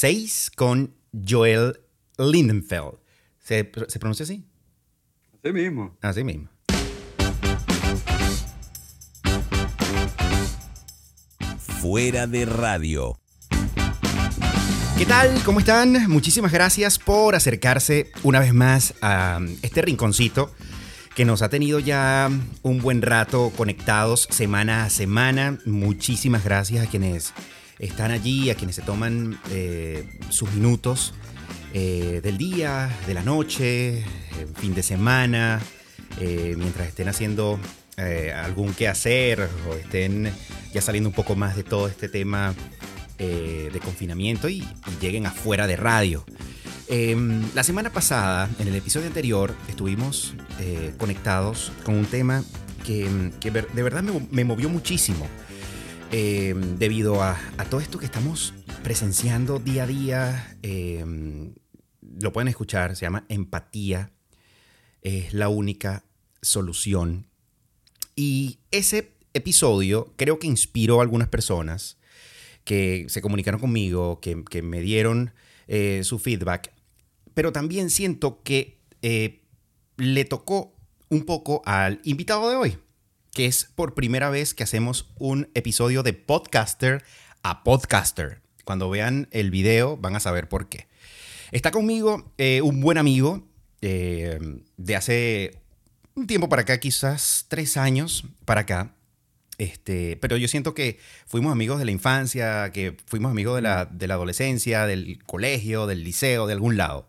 6 con Joel Lindenfeld. ¿Se, ¿Se pronuncia así? Así mismo. Así mismo. Fuera de radio. ¿Qué tal? ¿Cómo están? Muchísimas gracias por acercarse una vez más a este rinconcito que nos ha tenido ya un buen rato conectados semana a semana. Muchísimas gracias a quienes están allí, a quienes se toman eh, sus minutos eh, del día, de la noche, fin de semana, eh, mientras estén haciendo algún quehacer o estén ya saliendo un poco más de todo este tema de confinamiento y, lleguen afuera de radio. Em, la semana pasada, en el episodio anterior, estuvimos conectados con un tema que, que de verdad me movió muchísimo. Eh, debido a, todo esto que estamos presenciando día a día. Eh, lo pueden escuchar, se llama Empatía. Es la única solución. Y ese episodio creo que inspiró a algunas personas que se comunicaron conmigo, que, que me dieron eh, su feedback. Pero también siento que le tocó un poco al invitado de hoy es por primera vez que hacemos un episodio de podcaster a podcaster. Cuando vean el video van a saber por qué. Está conmigo eh, un buen amigo eh, de hace un tiempo para acá, quizás tres años para acá. Este, pero yo siento que fuimos amigos de la infancia, que fuimos amigos de la, de la adolescencia, del colegio, del liceo, de algún lado.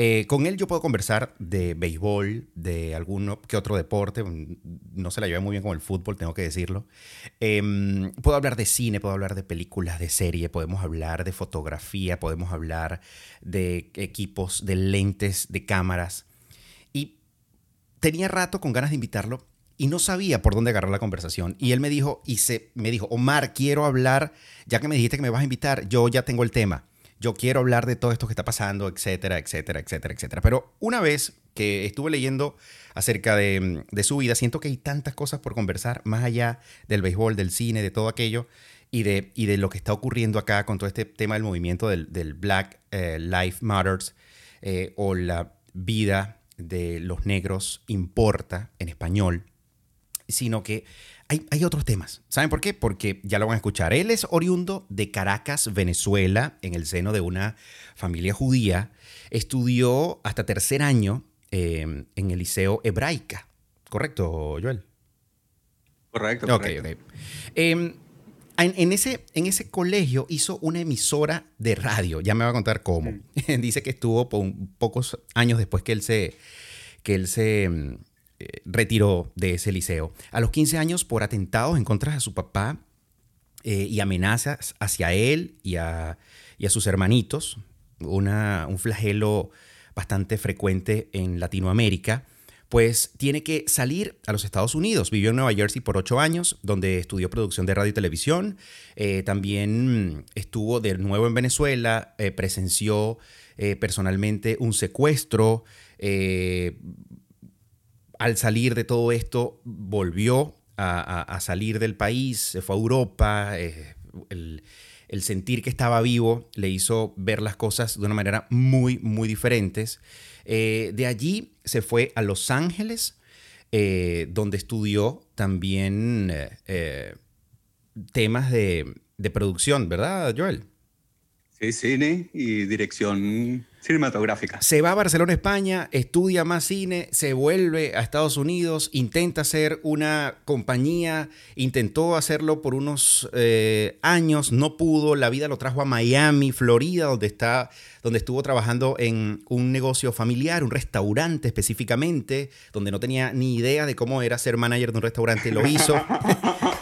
Eh, con él yo puedo conversar de béisbol, de alguno que otro deporte. No se la lleva muy bien con el fútbol, tengo que decirlo. Eh, puedo hablar de cine, puedo hablar de películas, de serie, podemos hablar de fotografía, podemos hablar de equipos, de lentes, de cámaras. Y tenía rato con ganas de invitarlo y no sabía por dónde agarrar la conversación. Y él me dijo, y se, me dijo, Omar, quiero hablar, ya que me dijiste que me vas a invitar, yo ya tengo el tema yo quiero hablar de todo esto que está pasando, etcétera, etcétera, etcétera, etcétera. Pero una vez que estuve leyendo acerca de, su vida, siento que hay tantas cosas por conversar, más allá del béisbol, del cine, de todo aquello, y de, y de lo que está ocurriendo acá con todo este tema del movimiento del, Black eh, Life Matters, eh, o la vida de los negros importa en español, sino que hay, otros temas. ¿Saben por qué? Porque ya lo van a escuchar. Él es oriundo de Caracas, Venezuela, en el seno de una familia judía. Estudió hasta tercer año em, en el Liceo Hebraica. ¿Correcto, Joel? Correcto. correcto. Ok, em, en, ese, en ese colegio hizo una emisora de radio. Ya me va a contar cómo. Dice que estuvo pocos años después que él se, que él se em, eh, retiró de ese liceo. A los 15 años, por atentados en contra de su papá eh, y amenazas hacia él y a, sus hermanitos, un flagelo bastante frecuente en Latinoamérica, pues tiene que salir a los Estados Unidos. Vivió en Nueva Jersey por ocho años, donde estudió producción de radio y televisión. Eh, también estuvo de nuevo en Venezuela, presenció personalmente un secuestro, al salir de todo esto, volvió a, salir del país, se fue a Europa, eh, el, sentir que estaba vivo le hizo ver las cosas de una manera muy, muy diferentes. Eh, de allí se fue a Los Ángeles, eh, donde estudió también temas de, de producción, ¿verdad, Joel? Sí, cine y dirección cinematográfica. Se va a Barcelona, España, estudia más cine, se vuelve a Estados Unidos, intenta hacer una compañía, intentó hacerlo por unos eh, años, no pudo, la vida lo trajo a Miami, Florida, donde, está, donde estuvo trabajando en un negocio familiar, un restaurante específicamente, donde no tenía ni idea de cómo era ser manager de un restaurante, lo hizo.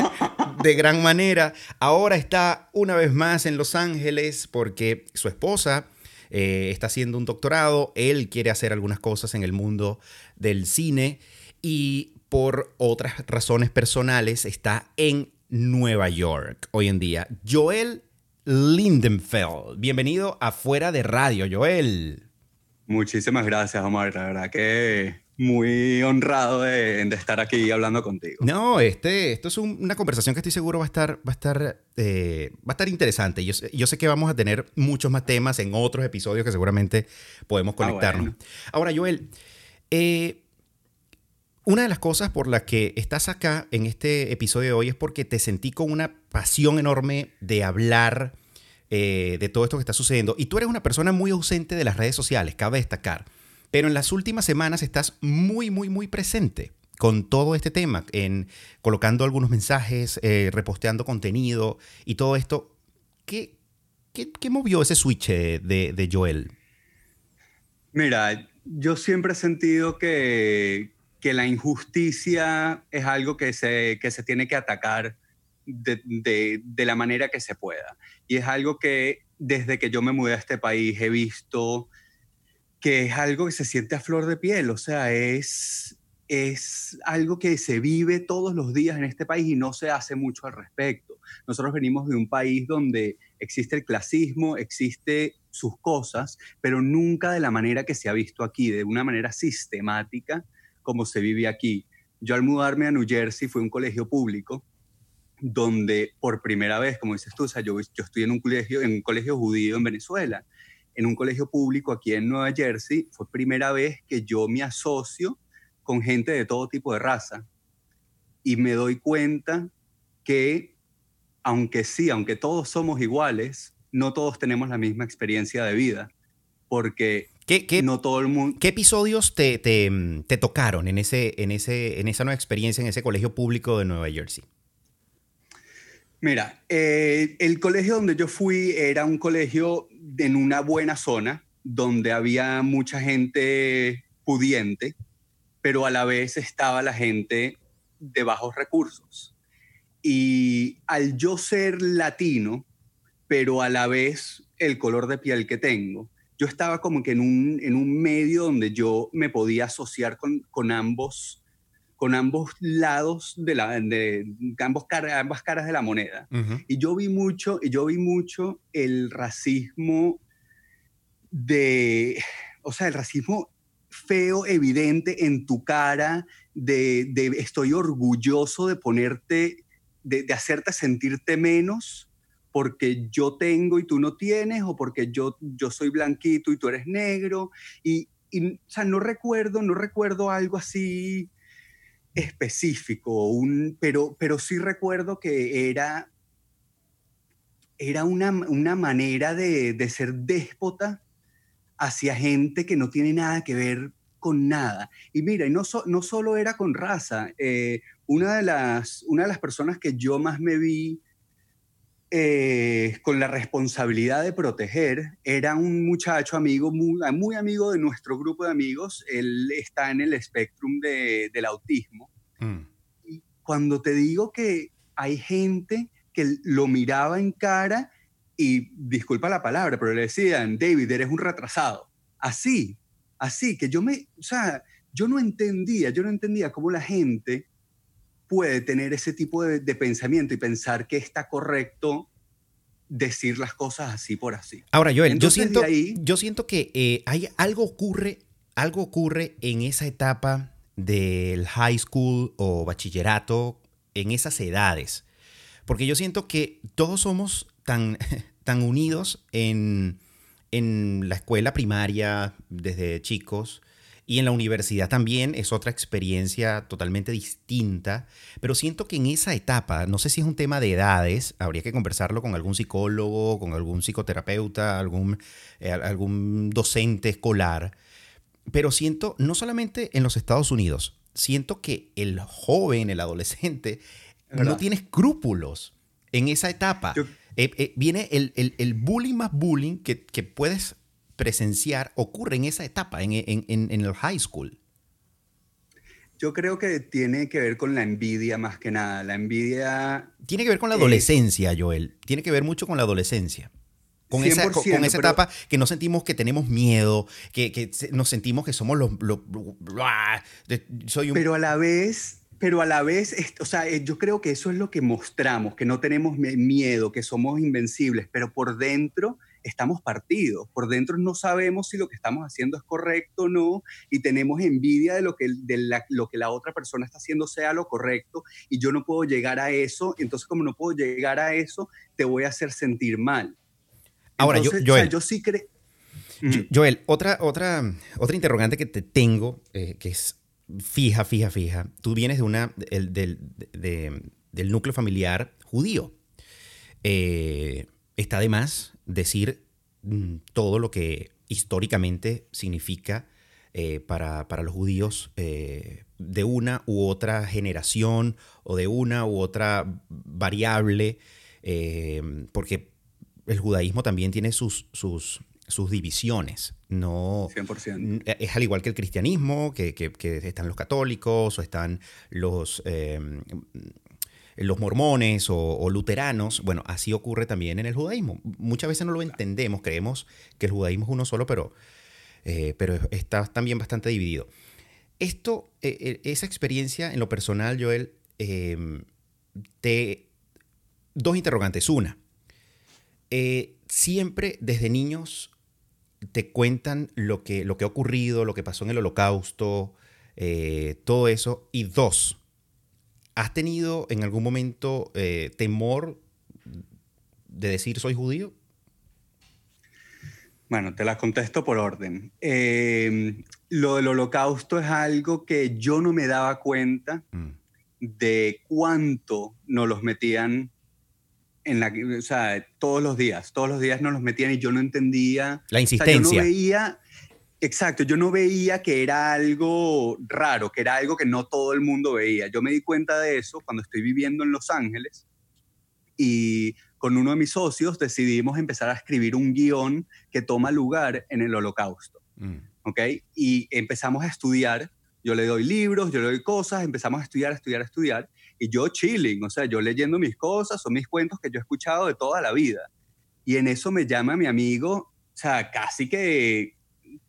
de gran manera. Ahora está una vez más en Los Ángeles porque su esposa eh, está haciendo un doctorado, él quiere hacer algunas cosas en el mundo del cine y por otras razones personales está en Nueva York hoy en día. Joel Lindenfeld, bienvenido a Fuera de Radio, Joel. Muchísimas gracias, Omar. La verdad que muy honrado de, estar aquí hablando contigo. No, este, esto es una conversación que estoy seguro va a estar, va a estar, eh, va a estar interesante. Yo, yo, sé que vamos a tener muchos más temas en otros episodios que seguramente podemos ah, conectarnos. Ahora, Joel, eh, una de las cosas por las que estás acá en este episodio de hoy es porque te sentí con una pasión enorme de hablar eh, de todo esto que está sucediendo. Y tú eres una persona muy ausente de las redes sociales, cabe destacar. Pero en las últimas semanas estás muy, muy, muy presente con todo este tema, en colocando algunos mensajes, eh, reposteando contenido y todo esto. ¿Qué, qué, movió ese switch de, de, Joel? Mira, yo siempre he sentido que, que la injusticia es algo que se, que se tiene que atacar de, de, la manera que se pueda. Y es algo que desde que yo me mudé a este país he visto que es algo que se siente a flor de piel, o sea, es, es algo que se vive todos los días en este país y no se hace mucho al respecto. Nosotros venimos de un país donde existe el clasismo, existe sus cosas, pero nunca de la manera que se ha visto aquí, de una manera sistemática como se vive aquí. Yo al mudarme a New Jersey fui a un colegio público donde por primera vez, como dices tú, o sea, yo, yo en un colegio, en un colegio judío en Venezuela en un colegio público aquí en Nueva Jersey, fue primera vez que yo me asocio con gente de todo tipo de raza. Y me doy cuenta que, aunque sí, aunque todos somos iguales, no todos tenemos la misma experiencia de vida. Porque no todo el mundo... ¿Qué episodios te, te, tocaron en, ese, en, ese, en esa nueva experiencia en ese colegio público de Nueva Jersey? Mira, eh, el colegio donde yo fui era un colegio en una buena zona, donde había mucha gente pudiente, pero a la vez estaba la gente de bajos recursos. Y al yo ser latino, pero a la vez el color de piel que tengo, yo estaba como que en un, en un medio donde yo me podía asociar con, con ambos con ambos lados de la de, ambos ambas caras de la moneda. Y yo vi mucho y yo vi mucho el racismo de o sea, el racismo feo, evidente en tu cara, de, de estoy orgulloso de ponerte, de, de, hacerte sentirte menos porque yo tengo y tú no tienes, o porque yo, yo soy blanquito y tú eres negro. Y, y o sea, no recuerdo, no recuerdo algo así específico, pero, pero sí recuerdo que era, era una, una manera de, de, ser déspota hacia gente que no tiene nada que ver con nada. Y mira, no, no solo era con raza, eh, una, de las, una de las personas que yo más me vi eh, con la responsabilidad de proteger, era un muchacho amigo, muy, muy, amigo de nuestro grupo de amigos. Él está en el espectrum de, del autismo. Mm. Y cuando te digo que hay gente que lo miraba en cara y, disculpa la palabra, pero le decían, David, eres un retrasado. Así, así, que yo me, o sea, yo no entendía, yo no entendía cómo la gente puede tener ese tipo de, pensamiento y pensar que está correcto decir las cosas así por así. Ahora, Joel, yo siento, yo siento que eh, hay algo ocurre, algo ocurre en esa etapa del high school o bachillerato en esas edades. Porque yo siento que todos somos tan, tan unidos en, en la escuela primaria desde chicos y en la universidad también es otra experiencia totalmente distinta, pero siento que en esa etapa, no sé si es un tema de edades, habría que conversarlo con algún psicólogo, con algún psicoterapeuta, algún, eh, algún docente escolar, pero siento, no solamente en los Estados Unidos, siento que el joven, el adolescente, no tiene escrúpulos en esa etapa. Eh, eh, viene el, el, bullying más bullying que, que puedes presenciar ocurre en esa etapa, en, en, en, el high school? Yo creo que tiene que ver con la envidia más que nada. La envidia... Tiene que ver con la adolescencia, Joel. Tiene que ver mucho con la adolescencia. Con esa, con, esa etapa que no sentimos que tenemos miedo, que, que nos sentimos que somos los... soy Pero a la vez, pero a la vez, o sea, eh, yo creo que eso es lo que mostramos, que no tenemos miedo, que somos invencibles, pero por dentro estamos partidos. Por dentro no sabemos si lo que estamos haciendo es correcto o no y tenemos envidia de lo que, de la, lo que la otra persona está haciendo sea lo correcto y yo no puedo llegar a eso. Entonces, como no puedo llegar a eso, te voy a hacer sentir mal. Ahora, yo, Joel, yo sí creo... Joel, otra, otra, otra interrogante que te tengo, eh, que es fija, fija, fija. Tú vienes de una, del, del núcleo familiar judío. Eh, está de más decir mm, todo lo que históricamente significa eh, para, los judíos eh, de una u otra generación o de una u otra variable, porque el judaísmo también tiene sus, sus, sus divisiones. No, 100%. Es al igual que el cristianismo, que, están los católicos o están los, los mormones o, luteranos. Bueno, así ocurre también en el judaísmo. Muchas veces no lo entendemos, creemos que el judaísmo es uno solo, pero, eh, pero está también bastante dividido. Esto, e, e, esa experiencia en lo personal, Joel, em, te... Dos interrogantes. Una, eh, siempre desde niños te cuentan lo que, lo que ha ocurrido, lo que pasó en el holocausto, eh, todo eso. Y dos, ¿has tenido en algún momento eh, temor de decir soy judío? Bueno, te las contesto por orden. Em, lo del holocausto es algo que yo no me daba cuenta mm. de cuánto nos los metían en la o sea, todos los días, todos los días nos los metían y yo no entendía. La insistencia. yo no veía, exacto, yo no veía que era algo raro, que era algo que no todo el mundo veía. Yo me di cuenta de eso cuando estoy viviendo en Los Ángeles y con uno de mis socios decidimos empezar a escribir un guion que toma lugar en el holocausto. Mm. ¿Ok? Y empezamos a estudiar. Yo le doy libros, yo le doy cosas, empezamos a estudiar, a estudiar, a estudiar y yo chilling, o sea, yo leyendo mis cosas, son mis cuentos que yo he escuchado de toda la vida. Y en eso me llama mi amigo, o sea, casi que,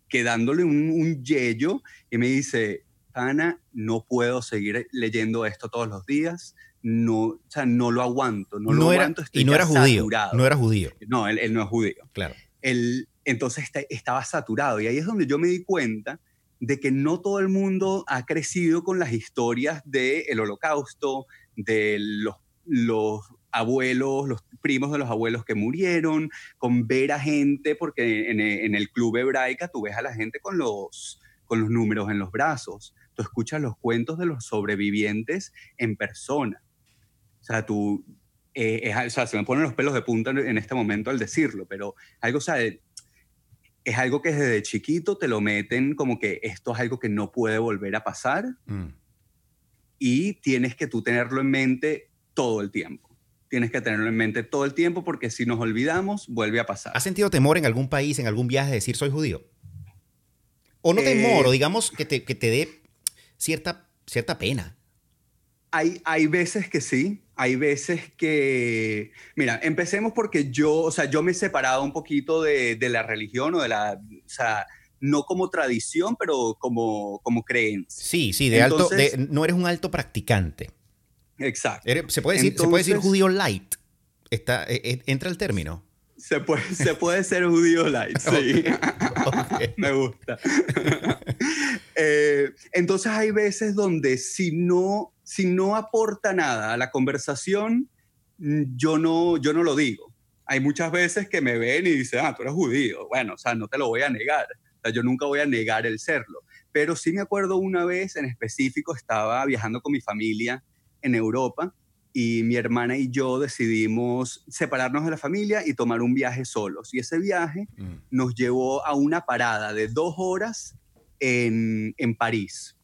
que dándole un, un yello y me dice, Ana, no puedo seguir leyendo esto todos los días, no, o sea, no lo aguanto, no, lo aguanto, y no era judío, no era judío. No, él, no es judío. Claro. Él, entonces estaba saturado y ahí es donde yo me di cuenta de que no todo el mundo ha crecido con las historias del holocausto, de los, los abuelos, los primos de los abuelos que murieron, con ver a gente, porque en, el club hebraica tú ves a la gente con los, con los números en los brazos, tú escuchas los cuentos de los sobrevivientes en persona. O sea, tú, eh, o sea, se me ponen los pelos de punta en este momento al decirlo, pero algo, o sea, es algo que desde chiquito te lo meten como que esto es algo que no puede volver a pasar mm. y tienes que tú tenerlo en mente todo el tiempo. Tienes que tenerlo en mente todo el tiempo porque si nos olvidamos, vuelve a pasar. ¿Has sentido temor en algún país, en algún viaje, de decir soy judío? O no temor, o eh, digamos que te, que te dé cierta, cierta pena. Hay, hay veces que sí, hay veces que, mira, empecemos porque yo, o sea, yo me he separado un poquito de, de la religión o de la, o sea, no como tradición, pero como, como creencia. Sí, sí, de alto, no eres un alto practicante. Exacto. ¿Se puede decir, ¿se puede decir judío light? Está, e, e, ¿Entra el término? Se puede, se puede ser judío light, sí. Me gusta. Eh, entonces hay veces donde si no si no aporta nada a la conversación, mm, yo no, yo no lo digo. Hay muchas veces que me ven y dicen, ah, tú eres judío. Bueno, o sea, no te lo voy a negar. O sea, yo nunca voy a negar el serlo. Pero sí me acuerdo una vez en específico, estaba viajando con mi familia en Europa y mi hermana y yo decidimos separarnos de la familia y tomar un viaje solos. Y ese viaje mm. nos llevó a una parada de dos horas en, en París.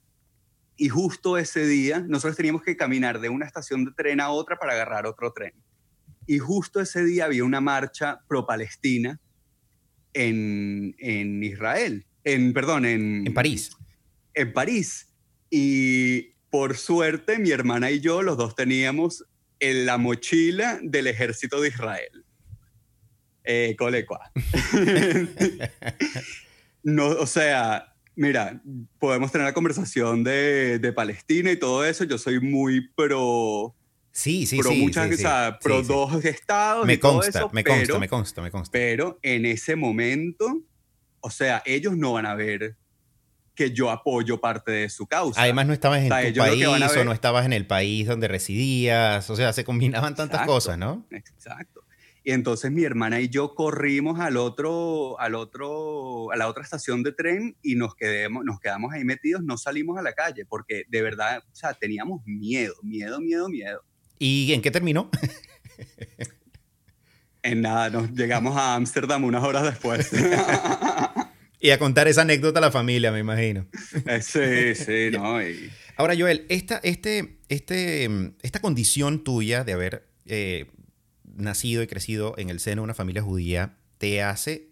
Y justo ese día nosotros teníamos que caminar de una estación de tren a otra para agarrar otro tren. Y justo ese día había una marcha pro-palestina en, en, Israel, en, perdón, en, en París. En París. Y por suerte mi hermana y yo, los dos teníamos en la mochila del ejército de Israel. Eh, colecua. no, o sea, Mira, podemos tener la conversación de, Palestina y todo eso. Yo soy muy pro, Sí, sí, pro sí. muchas, sí, o sea, pro dos estados Me y todo consta, eso, me pero, consta, me consta, me consta, me consta. pero en ese momento, o sea, ellos no van a ver que yo apoyo parte de su causa. Además no estabas en O sea, tu país o ver- no estabas en el país donde residías, o sea, se combinaban tantas Exacto. cosas, ¿no? Exacto. Y entonces mi hermana y yo corrimos al otro, al otro, a la otra estación de tren y nos, quedemos, nos quedamos ahí metidos, no salimos a la calle porque de verdad, o sea, teníamos miedo, miedo, miedo, miedo. ¿Y en qué terminó? En nada, nos llegamos a Ámsterdam unas horas después. y a contar esa anécdota a la familia, me imagino. Eh, sí, sí, no. y- Ahora, Joel, esta, este, este, mm, esta condición tuya de haber eh, nacido y crecido en el seno de una familia judía te hace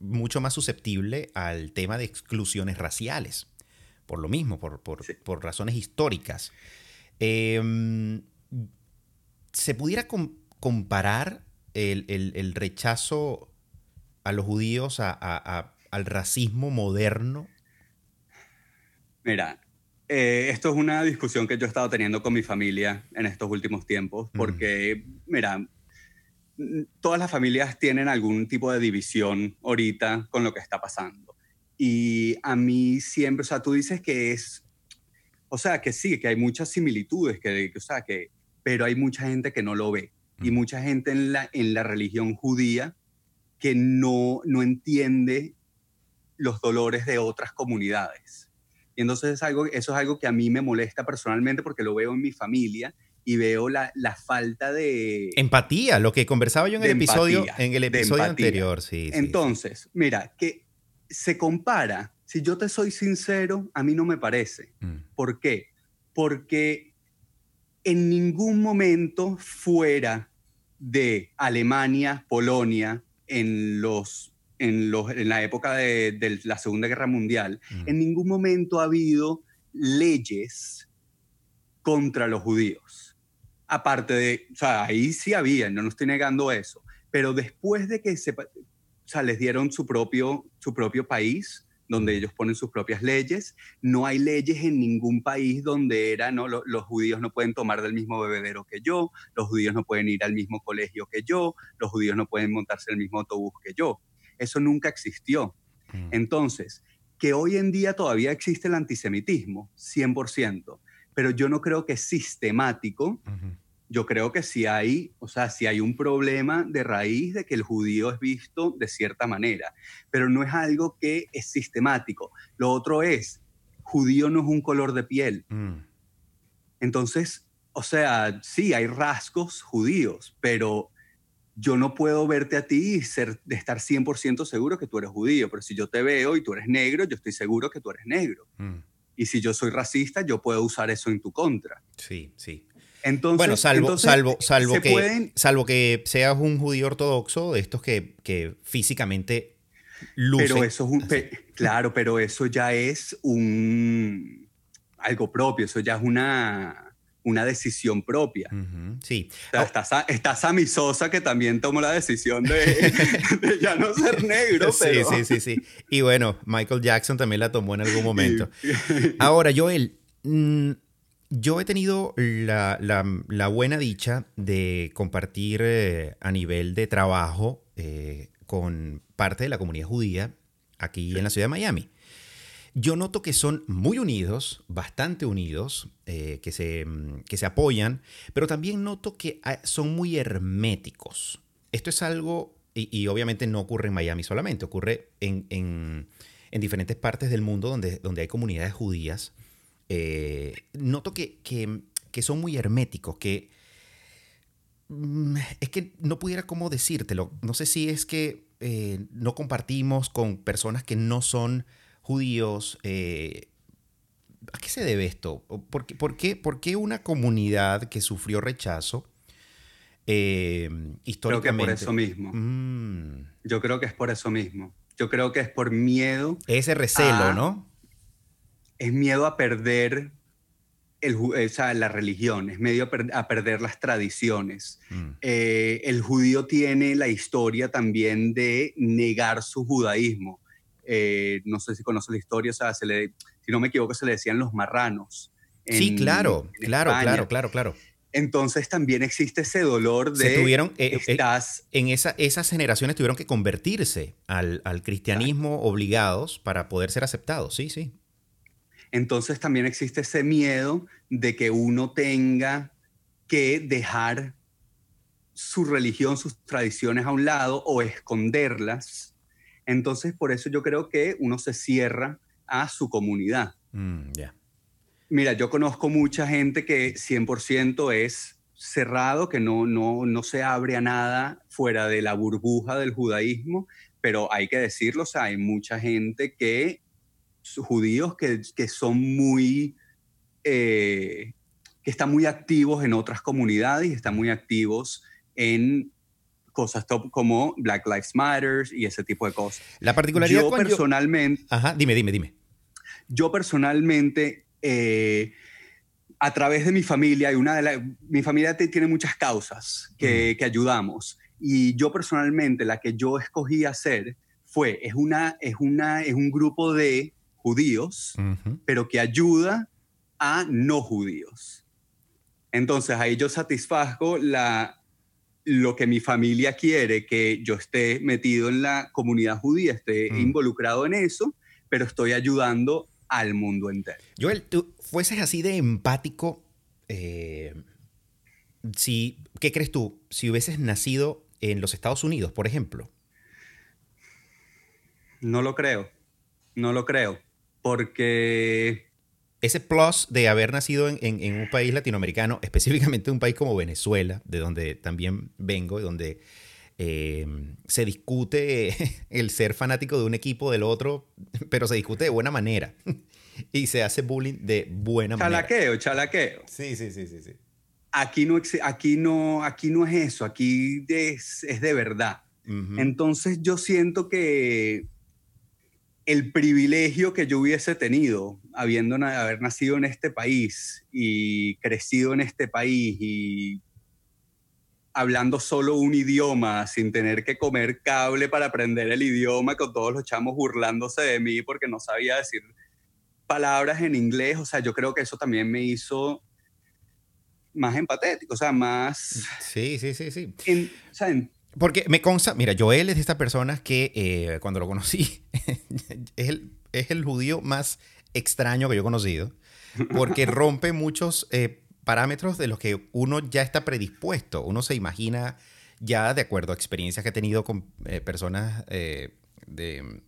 mucho más susceptible al tema de exclusiones raciales. Por lo mismo, por, por- Sí. por razones históricas. Eh, ¿Se pudiera com- comparar el, el- el rechazo a los judíos a- a- a- al racismo moderno? Mira, eh, esto es una discusión que yo he estado teniendo con mi familia en estos últimos tiempos, porque, mira, todas las familias tienen algún tipo de división ahorita con lo que está pasando. Y a mí siempre, o sea, tú dices que es, o sea, que sí, que hay muchas similitudes, que, que, o sea, que, pero hay mucha gente que no lo ve. Y Mm. mucha gente en la, en la religión judía que no, no entiende los dolores de otras comunidades. Y entonces es algo, eso es algo que a mí me molesta personalmente porque lo veo en mi familia y veo la, la falta de... Empatía, lo que conversaba yo en el episodio, empatía, en el episodio anterior, sí. sí, entonces, mira, que se compara, si yo te soy sincero, a mí no me parece. Mm, ¿Por qué? Porque en ningún momento fuera de Alemania, Polonia, en, los, en, los, en la época de, de la Segunda Guerra Mundial, mm. en ningún momento ha habido leyes contra los judíos. Aparte de, o sea, ahí sí había, no, no estoy negando eso, pero después de que se, o sea, les dieron su propio, su propio país, donde ellos ponen sus propias leyes, no hay leyes en ningún país donde era, no, Lo- los judíos no pueden tomar del mismo bebedero que yo, los judíos no pueden ir al mismo colegio que yo, los judíos no pueden montarse en el mismo autobús que yo. Eso nunca existió. Mm. Entonces, que hoy en día todavía existe el antisemitismo, 100%, pero yo no creo que es sistemático, yo creo que sí hay, o sea, sí hay un problema de raíz de que el judío es visto de cierta manera, pero no es algo que es sistemático. Lo otro es, judío no es un color de piel. Mm. Entonces, o sea, sí, hay rasgos judíos, pero yo no puedo verte a ti y ser, de estar 100% seguro que tú eres judío, pero si yo te veo y tú eres negro, yo estoy seguro que tú eres negro. Mm. Y si yo soy racista, yo puedo usar eso en tu contra. Sí, sí. Entonces, Bueno, salvo, entonces, salvo, salvo, que, pueden- salvo que seas un judío ortodoxo, de estos que, que físicamente lucen. Pero eso es un... pe- claro, pero eso ya es un... algo propio, eso ya es una, una decisión propia. Sí. O sea, está, Sa- está Sammy Sosa que también tomó la decisión de, de ya no ser negro, Sí, pero... sí, sí, sí. Y bueno, Michael Jackson también la tomó en algún momento. Ahora, Joel, mm, yo he tenido la, la- la buena dicha de compartir eh, a nivel de trabajo eh, con parte de la comunidad judía aquí en la ciudad de Miami. Yo noto que son muy unidos, bastante unidos, eh, que, se, mm, que se apoyan, pero también noto que ah, son muy herméticos. Esto es algo, y, y obviamente no ocurre en Miami solamente, ocurre en, en- en diferentes partes del mundo donde, donde hay comunidades judías. Eh, noto que, que- que son muy herméticos, que mm, es que no pudiera cómo decírtelo. No sé si es que eh, no compartimos con personas que no son judíos. eh, ¿A qué se debe esto? ¿O ¿Por qué, por qué- por qué una comunidad que sufrió rechazo eh, Creo que históricamente? por eso mismo. Mm, Yo creo que es por eso mismo. Yo creo que es por miedo, ese recelo. ¿no? es miedo a perder el, o sea, la religión, es miedo a, per- a perder las tradiciones. Mm, Eh, el judío tiene la historia también de negar su judaísmo. Eh, no sé si conoce la historia, o sea, se le, si no me equivoco, se le decían los marranos. sí, en- claro, en claro, España. claro, claro, claro. entonces también existe ese dolor de... Se tuvieron, eh, eh, en esa, esas generaciones tuvieron que convertirse al, cristianismo obligados para poder ser aceptados, sí, sí. Entonces también existe ese miedo de que uno tenga que dejar su religión, sus tradiciones a un lado o esconderlas. Entonces por eso yo creo que uno se cierra a su comunidad. Mm, Mira, yo conozco mucha gente que 100% es cerrado, que no, no, no se abre a nada fuera de la burbuja del judaísmo, pero hay que decirlo, o sea, hay mucha gente que, judíos que, que son muy, eh, que están muy activos en otras comunidades y están muy activos en cosas top como Black Lives Matter y ese tipo de cosas. La particularidad yo personalmente... Ajá, dime, dime, dime. Yo personalmente, eh, a través de mi familia, y una de mi familia tiene muchas causas que, ayudamos, y yo personalmente la que yo escogí hacer fue, es, una, es, una, es un grupo de judíos, pero que ayuda a no judíos. Entonces ahí yo satisfago la, lo que mi familia quiere, que yo esté metido en la comunidad judía, esté involucrado en eso, pero estoy ayudando al mundo entero. Joel, tú fueses así de empático, eh, si, ¿qué crees tú? Si hubieses nacido en los Estados Unidos, por ejemplo. No lo creo, no lo creo, porque... Ese plus de haber nacido en, un país latinoamericano, específicamente un país como Venezuela, de donde también vengo, y donde Em, se discute el ser fanático de un equipo del otro, pero se discute de buena manera. y se hace bullying de buena manera. Chalaqueo, chalaqueo. Sí, sí, sí, sí. sí. Aquí, no, aquí, no, aquí no es eso, aquí es, es de verdad. Entonces yo siento que el privilegio que yo hubiese tenido habiendo haber nacido en este país y crecido en este país y hablando solo un idioma, sin tener que comer cable para aprender el idioma, con todos los chamos burlándose de mí porque no sabía decir palabras en inglés. O sea, yo creo que eso también me hizo más empatético, o sea, más... Sí, sí, sí, sí. Porque me consta, mira, Joel es de estas personas que eh, cuando lo conocí, es, el, es el judío más extraño que yo he conocido, porque rompe muchos... Eh, parámetros de los que uno ya está predispuesto, uno se imagina ya de acuerdo a experiencias que ha tenido con eh, personas eh, de,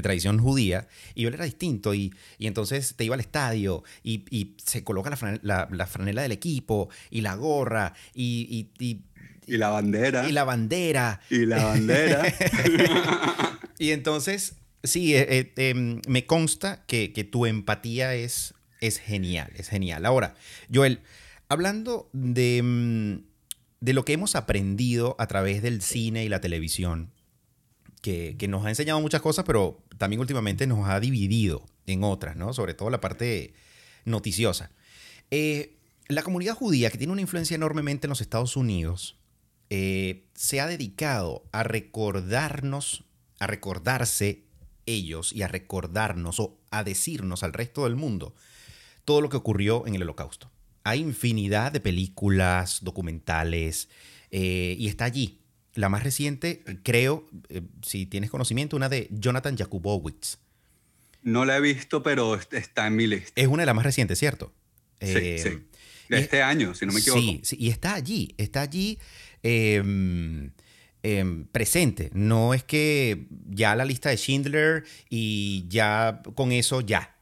tradición judía, y él era distinto, y, entonces te iba al estadio, y, se coloca la franela, del equipo, y la gorra, y, y, la bandera. Y la bandera. Y la bandera. y entonces, sí, eh, em, me consta que, que, tu empatía es, es genial, es genial. Ahora, Joel, Hablando mm, de, lo que hemos aprendido a través del cine y la televisión, que, nos ha enseñado muchas cosas, pero también últimamente nos ha dividido en otras, ¿no? Sobre todo la parte noticiosa. Eh, la comunidad judía, que tiene una influencia enormemente en los Estados Unidos, eh, se ha dedicado a recordarnos, a recordarse ellos y a recordarnos o a decirnos al resto del mundo todo lo que ocurrió en el holocausto hay infinidad de películas, documentales, eh, y está allí. La más reciente, creo, eh, si tienes conocimiento, una de Jonathan Jakubowicz. No la he visto, pero está en mi lista. Es una de las más recientes, ¿cierto? Sí, sí. De este año, si no me equivoco. Sí, sí, y está allí, está allí em, em, presente. No es que ya la lista de Schindler y ya con eso ya.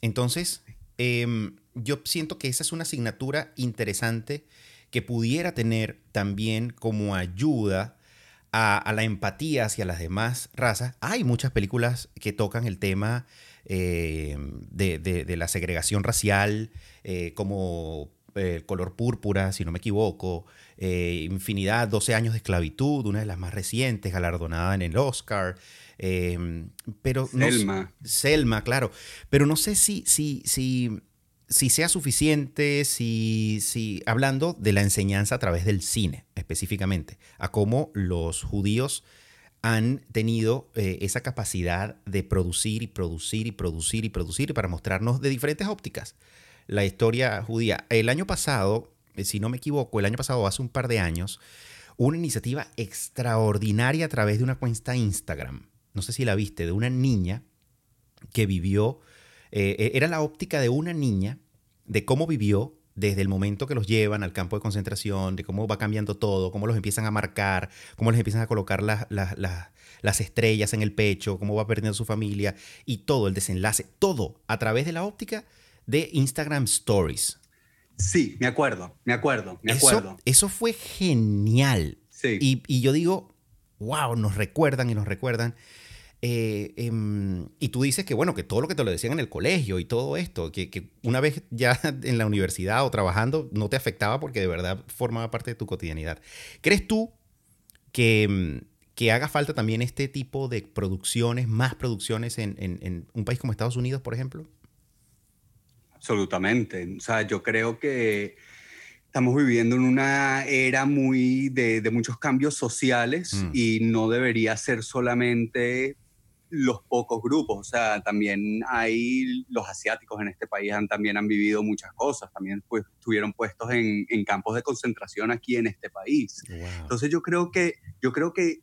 Entonces, em, yo siento que esa es una asignatura interesante que pudiera tener también como ayuda a, la empatía hacia las demás razas. Hay muchas películas que tocan el tema eh, de, la segregación racial, eh, como el eh, color púrpura, si no me equivoco, Infinidad, 12 años de esclavitud, una de las más recientes, galardonada en el Oscar. pero Selma. Selma, claro. Pero no sé si, si, si si sea suficiente, si, si, hablando de la enseñanza a través del cine específicamente, a cómo los judíos han tenido eh, esa capacidad de producir y producir y producir y producir para mostrarnos de diferentes ópticas la historia judía. El año pasado eh, si no me equivoco, el año pasado, hace un par de años, una iniciativa extraordinaria a través de una cuenta Instagram. No sé si la viste, de una niña que vivió, eh, eh, era la óptica de una niña, de cómo vivió desde el momento que los llevan al campo de concentración, de cómo va cambiando todo, cómo los empiezan a marcar, cómo les empiezan a colocar las, las estrellas en el pecho, cómo va perdiendo su familia y todo, el desenlace, todo a través de la óptica de Instagram Stories. Sí, me acuerdo, me acuerdo, me acuerdo. Eso fue genial. Sí. Y, y yo digo, wow, nos recuerdan y nos recuerdan. Eh, em, y tú dices que, bueno, que todo lo que te lo decían en el colegio y todo esto, que, que, una vez ya en la universidad o trabajando no te afectaba porque de verdad formaba parte de tu cotidianidad. ¿Crees tú que, em, que haga falta también este tipo de producciones, más producciones en, en, en un país como Estados Unidos, por ejemplo? Absolutamente. O sea, yo creo que estamos viviendo en una era muy de, de muchos cambios sociales mm. y no debería ser solamente los pocos grupos, o sea, también hay los asiáticos en este país han, también han vivido muchas cosas, también pues, estuvieron puestos en, en campos de concentración aquí en este país. Wow. Entonces yo creo que, yo creo que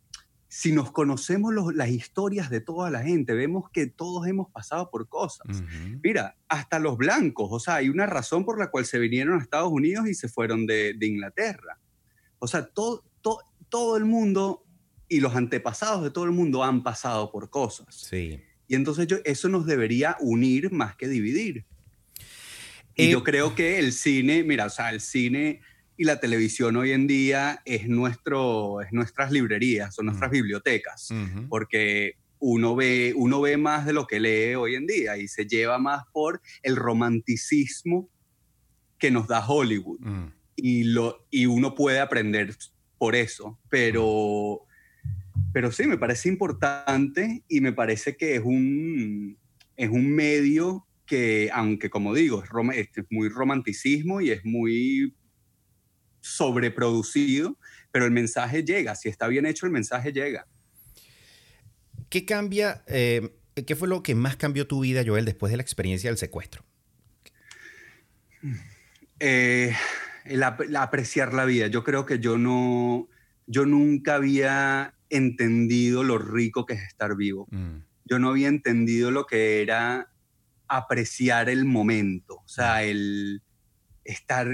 si nos conocemos los, las historias de toda la gente, vemos que todos hemos pasado por cosas. Uh -huh. Mira, hasta los blancos, o sea, hay una razón por la cual se vinieron a Estados Unidos y se fueron de, de Inglaterra. O sea, todo, todo, todo el mundo y los antepasados de todo el mundo han pasado por cosas. Sí. Y entonces yo, eso nos debería unir más que dividir. Y eh, yo creo que el cine, mira, o sea, el cine y la televisión hoy en día es, nuestro, es nuestras librerías, son nuestras uh -huh. bibliotecas, uh -huh. porque uno ve, uno ve más de lo que lee hoy en día y se lleva más por el romanticismo que nos da Hollywood. Uh y, lo, y uno puede aprender por eso, pero pero sí, me parece importante y me parece que es un, es un medio que, aunque como digo, es, rom es muy romanticismo y es muy sobreproducido, pero el mensaje llega. Si está bien hecho, el mensaje llega. ¿Qué cambia? Eh, ¿Qué fue lo que más cambió tu vida, Joel, después de la experiencia del secuestro? Eh, la apreciar la vida. Yo creo que yo no, yo nunca había entendido lo rico que es estar vivo. Mm. Yo no había entendido lo que era apreciar el momento, o sea, mm. el estar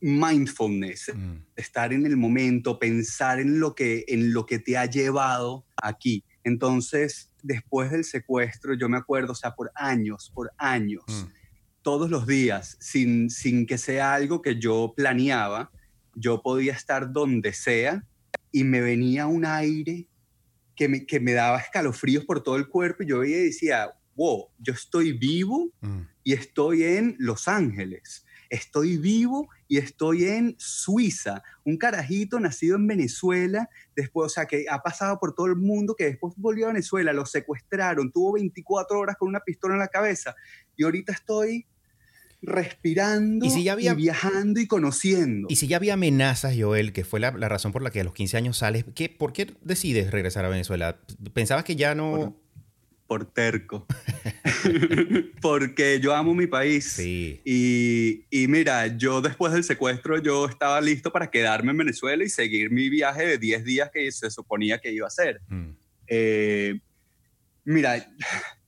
mindfulness, mm. estar en el momento, pensar en lo que en lo que te ha llevado aquí. Entonces, después del secuestro, yo me acuerdo, o sea, por años, por años, mm. todos los días, sin, sin que sea algo que yo planeaba, yo podía estar donde sea y me venía un aire que me, que me daba escalofríos por todo el cuerpo y yo veía y decía, wow, yo estoy vivo mm. y estoy en Los Ángeles. Estoy vivo y estoy en Suiza, un carajito nacido en Venezuela, después, o sea, que ha pasado por todo el mundo, que después volvió a Venezuela, lo secuestraron, tuvo 24 horas con una pistola en la cabeza y ahorita estoy respirando ¿Y, si ya había, y viajando y conociendo. Y si ya había amenazas, Joel, que fue la, la, razón por la que a los 15 años sales, ¿qué, ¿por qué decides regresar a Venezuela? ¿Pensabas que ya no...? Por terco. Porque yo amo mi país. Sí. Y, y, mira, yo después del secuestro, yo estaba listo para quedarme en Venezuela y seguir mi viaje de 10 días que se suponía que iba a hacer. Mm. Eh, mira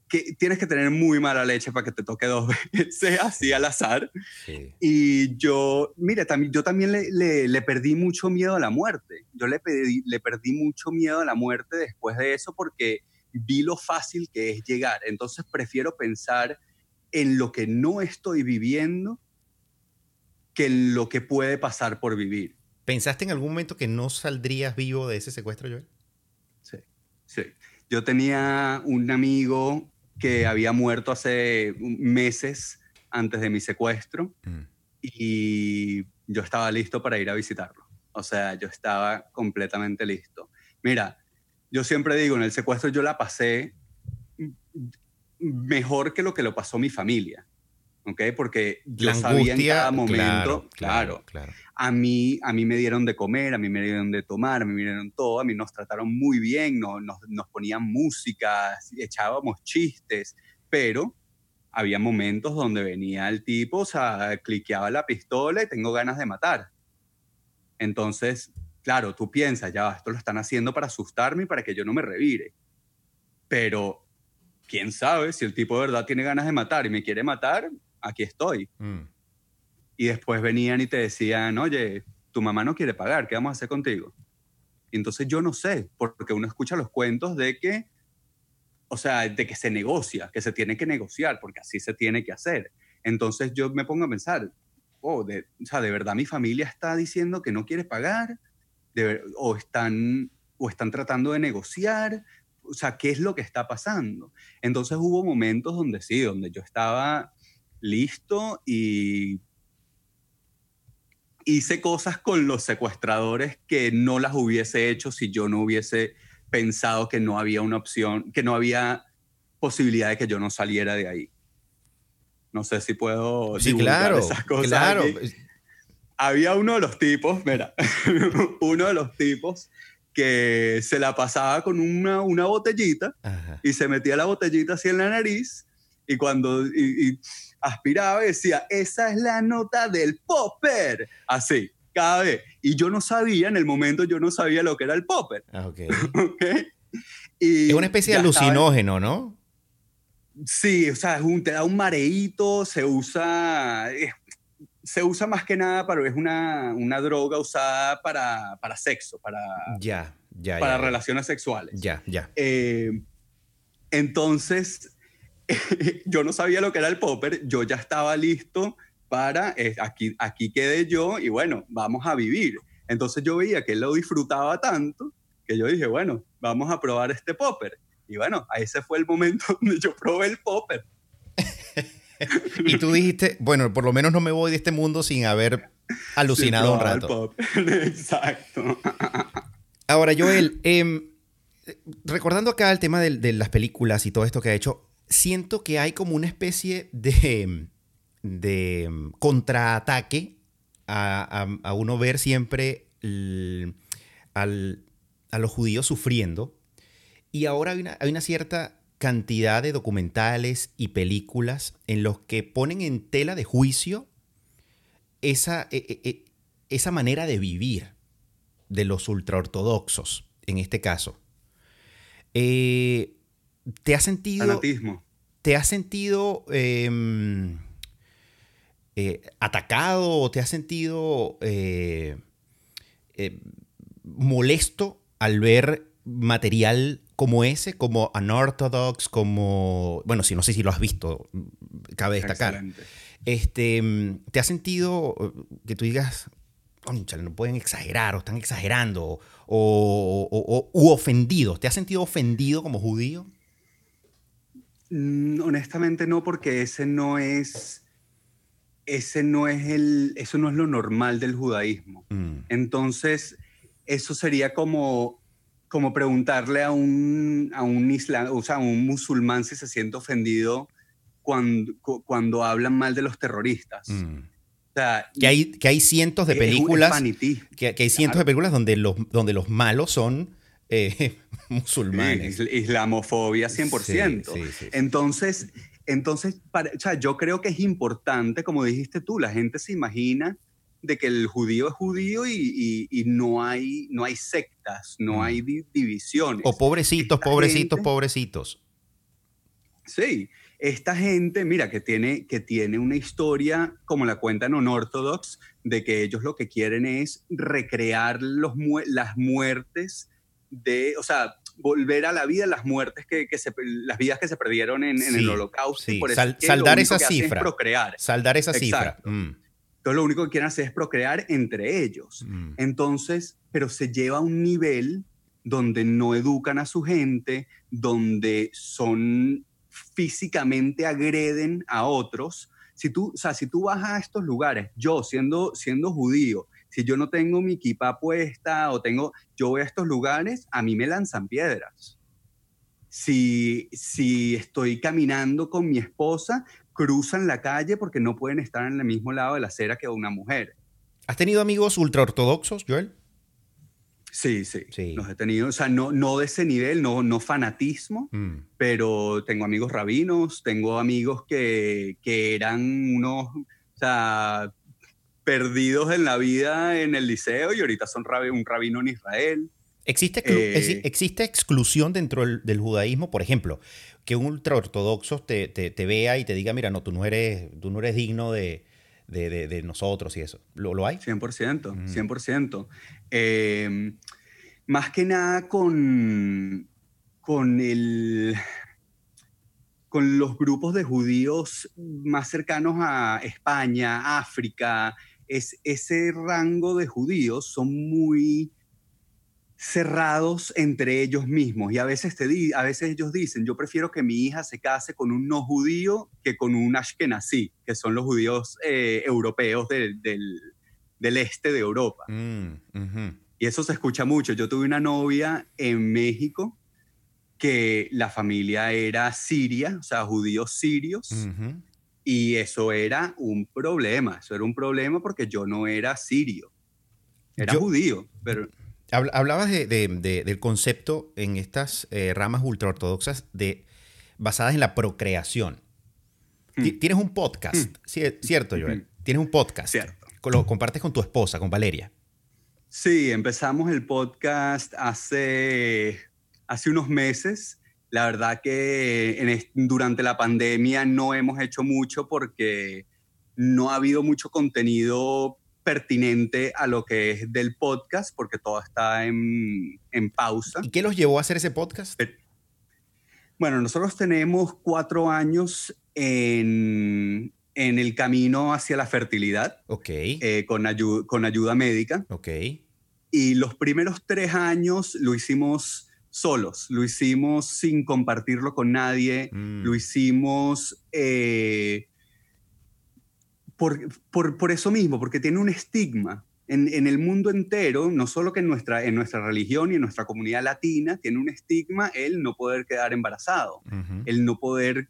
que tienes que tener muy mala leche para que te toque dos veces así al azar. Sí. Y yo, mire, también, yo también le, le, le, perdí mucho miedo a la muerte. Yo le, pedí, le perdí mucho miedo a la muerte después de eso porque vi lo fácil que es llegar. Entonces prefiero pensar en lo que no estoy viviendo que en lo que puede pasar por vivir. ¿Pensaste en algún momento que no saldrías vivo de ese secuestro, Joel? Sí, sí. Yo tenía un amigo que había muerto hace meses antes de mi secuestro mm. y yo estaba listo para ir a visitarlo. O sea, yo estaba completamente listo. Mira, yo siempre digo, en el secuestro yo la pasé mejor que lo que lo pasó mi familia. ¿ok? Porque yo sabía en cada momento, claro, claro, claro, A, mí, a mí me dieron de comer, a mí me dieron de tomar, a mí me dieron todo, a mí nos trataron muy bien, nos, nos, nos ponían música, echábamos chistes, pero había momentos donde venía el tipo, o sea, cliqueaba la pistola y tengo ganas de matar. Entonces, claro, tú piensas, ya, esto lo están haciendo para asustarme y para que yo no me revire. Pero, quién sabe, si el tipo de verdad tiene ganas de matar y me quiere matar, aquí estoy. Mm. Y después venían y te decían, oye, tu mamá no quiere pagar, ¿qué vamos a hacer contigo? Y entonces yo no sé, porque uno escucha los cuentos de que, o sea, de que se negocia, que se tiene que negociar, porque así se tiene que hacer. Entonces yo me pongo a pensar, oh, de, o sea, de verdad mi familia está diciendo que no quiere pagar, de o, están, o están tratando de negociar, o sea, ¿qué es lo que está pasando? Entonces hubo momentos donde sí, donde yo estaba listo y hice cosas con los secuestradores que no las hubiese hecho si yo no hubiese pensado que no había una opción, que no había posibilidad de que yo no saliera de ahí. No sé si puedo Sí, claro. esas cosas Claro. aquí. Había uno de los tipos, mira, uno de los tipos que se la pasaba con una, una botellita Ajá. y se metía la botellita así en la nariz y cuando y, y aspiraba y decía, esa es la nota del popper, así, cada vez. Y yo no sabía, en el momento yo no sabía lo que era el popper, Ah, ok. ¿ok? Y Es una especie de estaba- alucinógeno, ¿no? Sí, o sea, es un- te da un mareíto, se usa, es- se usa más que nada, pero es una, una droga usada para, para sexo, para, Ya, ya, para ya. relaciones sexuales. Ya, ya. Eh, entonces, yo no sabía lo que era el popper, yo ya estaba listo para, eh, aquí, aquí quedé yo y bueno, vamos a vivir. Entonces yo veía que él lo disfrutaba tanto que yo dije, bueno, vamos a probar este popper. Y bueno, ese fue el momento donde yo probé el popper. Y tú dijiste, bueno, por lo menos no me voy de este mundo sin haber alucinado un rato. Exacto. Ahora, Joel, em, recordando acá el tema de, las películas y todo esto que ha hecho, siento que hay como una especie de, de contraataque a, a- a uno ver siempre el- al- a los judíos sufriendo. Y ahora hay una, hay una cierta cantidad de documentales y películas en los que ponen en tela de juicio esa, e- e- e- esa manera de vivir de los ultraortodoxos, en este caso. Eh, ¿Te has sentido, Fanatismo. te has sentido em, eh, atacado o te has sentido eh, molesto al ver material como ese, como Unorthodox, como, bueno, si no sé si lo has visto, cabe destacar. Excelente. Este, ¿Te has sentido eh, que tú digas, "Cónchale, no pueden exagerar o están exagerando o, o- o- u ofendido? ¿Te has sentido ofendido como judío? Mm, Honestamente no, porque ese no es, ese no es el, eso no es lo normal del judaísmo. Mm, Entonces, eso sería como, como preguntarle a un, a un o sea, a un musulmán si se siente ofendido cuando, cu- cuando hablan mal de los terroristas. mm. O sea, Que, hay, que hay cientos de películas, que, que hay cientos Claro. de películas donde los, donde los malos son eh, musulmanes. Sí, islamofobia 100%. Sí, sí, sí, sí. Entonces, entonces para- o sea, yo creo que es importante, como dijiste tú, la gente se imagina de que el judío es judío y, y- y no, hay, no hay sectas, no Mm. hay di- divisiones. O pobrecitos, Esta pobrecitos, gente- pobrecitos. Sí, esta gente, mira, que tiene, que tiene una historia, como la cuentan en Orthodox, de que ellos lo que quieren es recrear los, mu- las muertes de, o sea, volver a la vida las muertes que, que se, las vidas que se perdieron en, el holocausto. y sí, por eso sal- es que lo saldar esa hacen es cifra. procrear. Saldar esa cifra. Entonces lo único que quieren hacer es procrear entre ellos. mm. Entonces, pero se lleva a un nivel donde no educan a su gente, donde son físicamente agreden a otros. Si tú, o sea, si tú vas a estos lugares, yo siendo, siendo judío, si yo no tengo mi equipa puesta o tengo, yo voy a estos lugares, a mí me lanzan piedras. Si, si estoy caminando con mi esposa, cruzan la calle porque no pueden estar en el mismo lado de la acera que una mujer. ¿Has tenido amigos ultraortodoxos, Joel? Sí, sí, Sí. Los he tenido, o sea, no, no de ese nivel, no, no fanatismo, Mm. pero tengo amigos rabinos, tengo amigos que, que eran unos, o sea, perdidos en la vida en el liceo y ahorita son rabi- un rabino en Israel. ¿Existe, Eh, exi- ¿Existe exclusión dentro del, del judaísmo? Por ejemplo, que un ultraortodoxo te, te, te vea y te diga, mira, no, tú no eres, tú no eres digno de, de, de- de nosotros y eso. ¿Lo, lo hay? 100%, Mm. 100%. Eh, más que nada con, con, el, con los grupos de judíos más cercanos a España, África, es, ese rango de judíos son muy cerrados entre ellos mismos y a veces, te di, a veces ellos dicen, yo prefiero que mi hija se case con un no judío que con un ashkenazí, que son los judíos eh, europeos del, del, del este de Europa. Mm, ujú. Y eso se escucha mucho. Yo tuve una novia en México que la familia era siria, o sea, judíos sirios, y eso era un problema. Eso era un problema porque yo no era sirio. Era Yo- judío, pero Hablabas de- de- de- del concepto en estas eh, ramas ultraortodoxas de, basadas en la procreación. Mm. Tienes un podcast, ci- ¿cierto, Joel? Mm. Tienes un podcast. Cierto. Lo compartes con tu esposa, con Valeria. Sí, empezamos el podcast hace, hace unos meses. La verdad que en durante la pandemia no hemos hecho mucho porque no ha habido mucho contenido pertinente a lo que es del podcast porque todo está en, en pausa. ¿Y qué los llevó a hacer ese podcast? Bueno, nosotros tenemos cuatro años en, en el camino hacia la fertilidad Ok, eh, con, ayu- con ayuda médica. ok. Y los primeros tres años lo hicimos solos, lo hicimos sin compartirlo con nadie, Mm. lo hicimos eh, por, por, por eso mismo, porque tiene un estigma. En, en el mundo entero, no solo que en nuestra, en nuestra religión y en nuestra comunidad latina, tiene un estigma el no poder quedar embarazado, Ujú. el no poder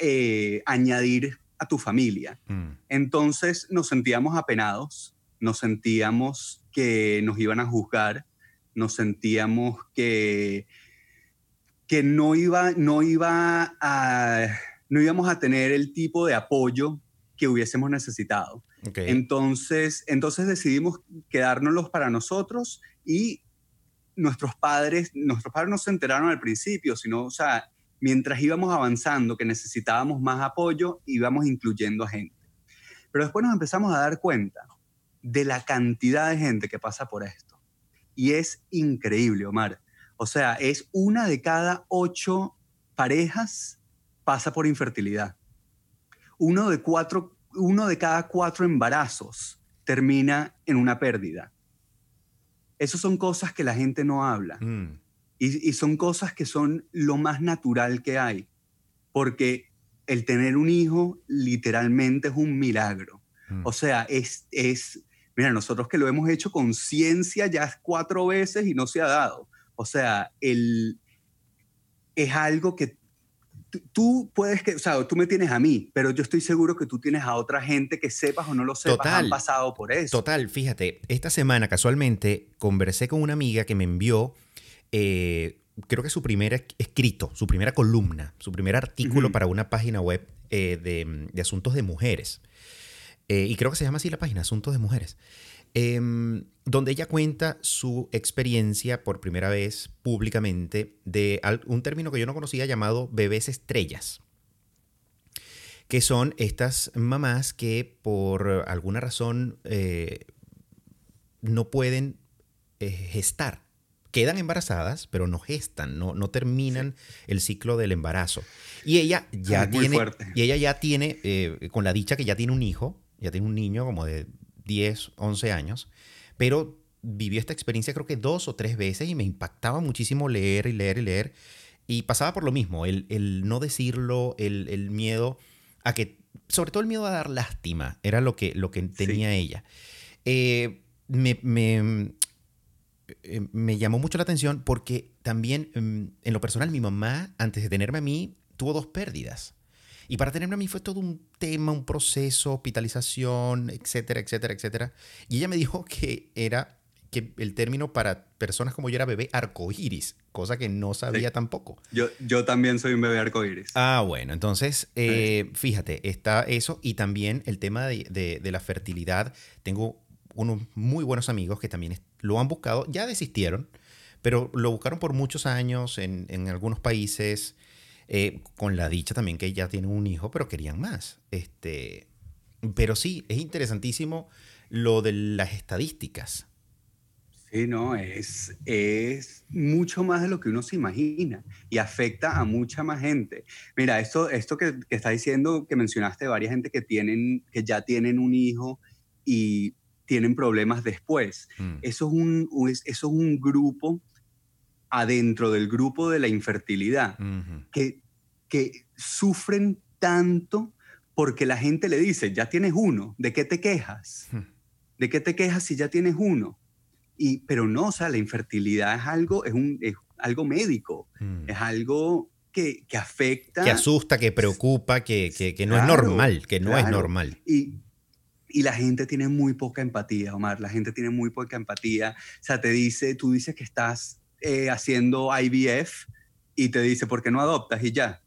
eh, añadir a tu familia. Mm. Entonces nos sentíamos apenados, nos sentíamos que nos iban a juzgar, nos sentíamos que, que no, iba, no, iba a, no íbamos a tener el tipo de apoyo que hubiésemos necesitado. Ok. Entonces, entonces decidimos quedárnoslos para nosotros y nuestros padres, nuestros padres no se enteraron al principio, sino, o sea, mientras íbamos avanzando, que necesitábamos más apoyo, íbamos incluyendo a gente. Pero después nos empezamos a dar cuenta de la cantidad de gente que pasa por esto. Y es increíble, Omar. O sea, es una de cada ocho parejas pasa por infertilidad. Uno de, cuatro, uno de cada cuatro embarazos termina en una pérdida. Esas son cosas que la gente no habla. Mm. Y, y son cosas que son lo más natural que hay. Porque el tener un hijo literalmente es un milagro. Mm. O sea, es, es, mira, nosotros que lo hemos hecho con ciencia ya cuatro veces y no se ha dado. O sea, el, es algo que tú, puedes que, o sea, tú me tienes a mí, pero yo estoy seguro que tú tienes a otra gente que sepas o no lo sepas, Total. han pasado por eso. Total, fíjate, esta semana casualmente conversé con una amiga que me envió, eh, creo que su primer esc- escrito, su primera columna, su primer artículo para una página web eh, de, de asuntos de mujeres. Eh, y creo que se llama así la página, Asuntos de Mujeres. Em, donde ella cuenta su experiencia por primera vez públicamente de un término que yo no conocía llamado bebés estrellas que son estas mamás que por alguna razón eh, no pueden eh, gestar. Quedan embarazadas, pero no gestan, no, no terminan el ciclo del embarazo. Y ella ya muy tiene, fuerte. y ella ya tiene, eh, con la dicha que ya tiene un hijo, ya tiene un niño como de 10, 11 años, pero vivió esta experiencia creo que dos o tres veces y me impactaba muchísimo leer y leer y leer. Y pasaba por lo mismo, el, el no decirlo, el, el miedo a que, sobre todo el miedo a dar lástima, era lo que, lo que tenía ella. Eh, me, me, eh, me llamó mucho la atención porque también, mm, en lo personal, mi mamá, antes de tenerme a mí, tuvo dos pérdidas. Y para tenerme a mí fue todo un tema, un proceso, hospitalización, etcétera, etcétera, etcétera. Y ella me dijo que era que el término para personas como yo era bebé arcoíris, cosa que no sabía tampoco. Yo, yo también soy un bebé arcoíris. Ah, bueno, entonces, eh, fíjate, está eso y también el tema de, la fertilidad. Tengo unos muy buenos amigos que también lo han buscado, ya desistieron, pero lo buscaron por muchos años en, en algunos países, eh, con la dicha también que ya tienen un hijo, pero querían más. Este, pero sí, es interesantísimo lo de las estadísticas. Sí, no, es, es mucho más de lo que uno se imagina y afecta a mucha más gente. Mira, esto, esto que, que está diciendo, que mencionaste, varias gente que, tienen, que ya tienen un hijo y tienen problemas después. Mm. Eso, es un, eso es un grupo adentro del grupo de la infertilidad que, que sufren tanto porque la gente le dice, ya tienes uno, ¿de qué te quejas? Hmm. ¿De qué te quejas si ya tienes uno? Y, pero no, o sea, la infertilidad es algo, es un, es algo médico, hmm. es algo que, que, afecta. Que asusta, que preocupa, que, que, no es normal, que no es normal. Y, y la gente tiene muy poca empatía, Omar, la gente tiene muy poca empatía. O sea, te dice, tú dices que estás eh, haciendo IVF y te dice, ¿por qué no adoptas? Y ya.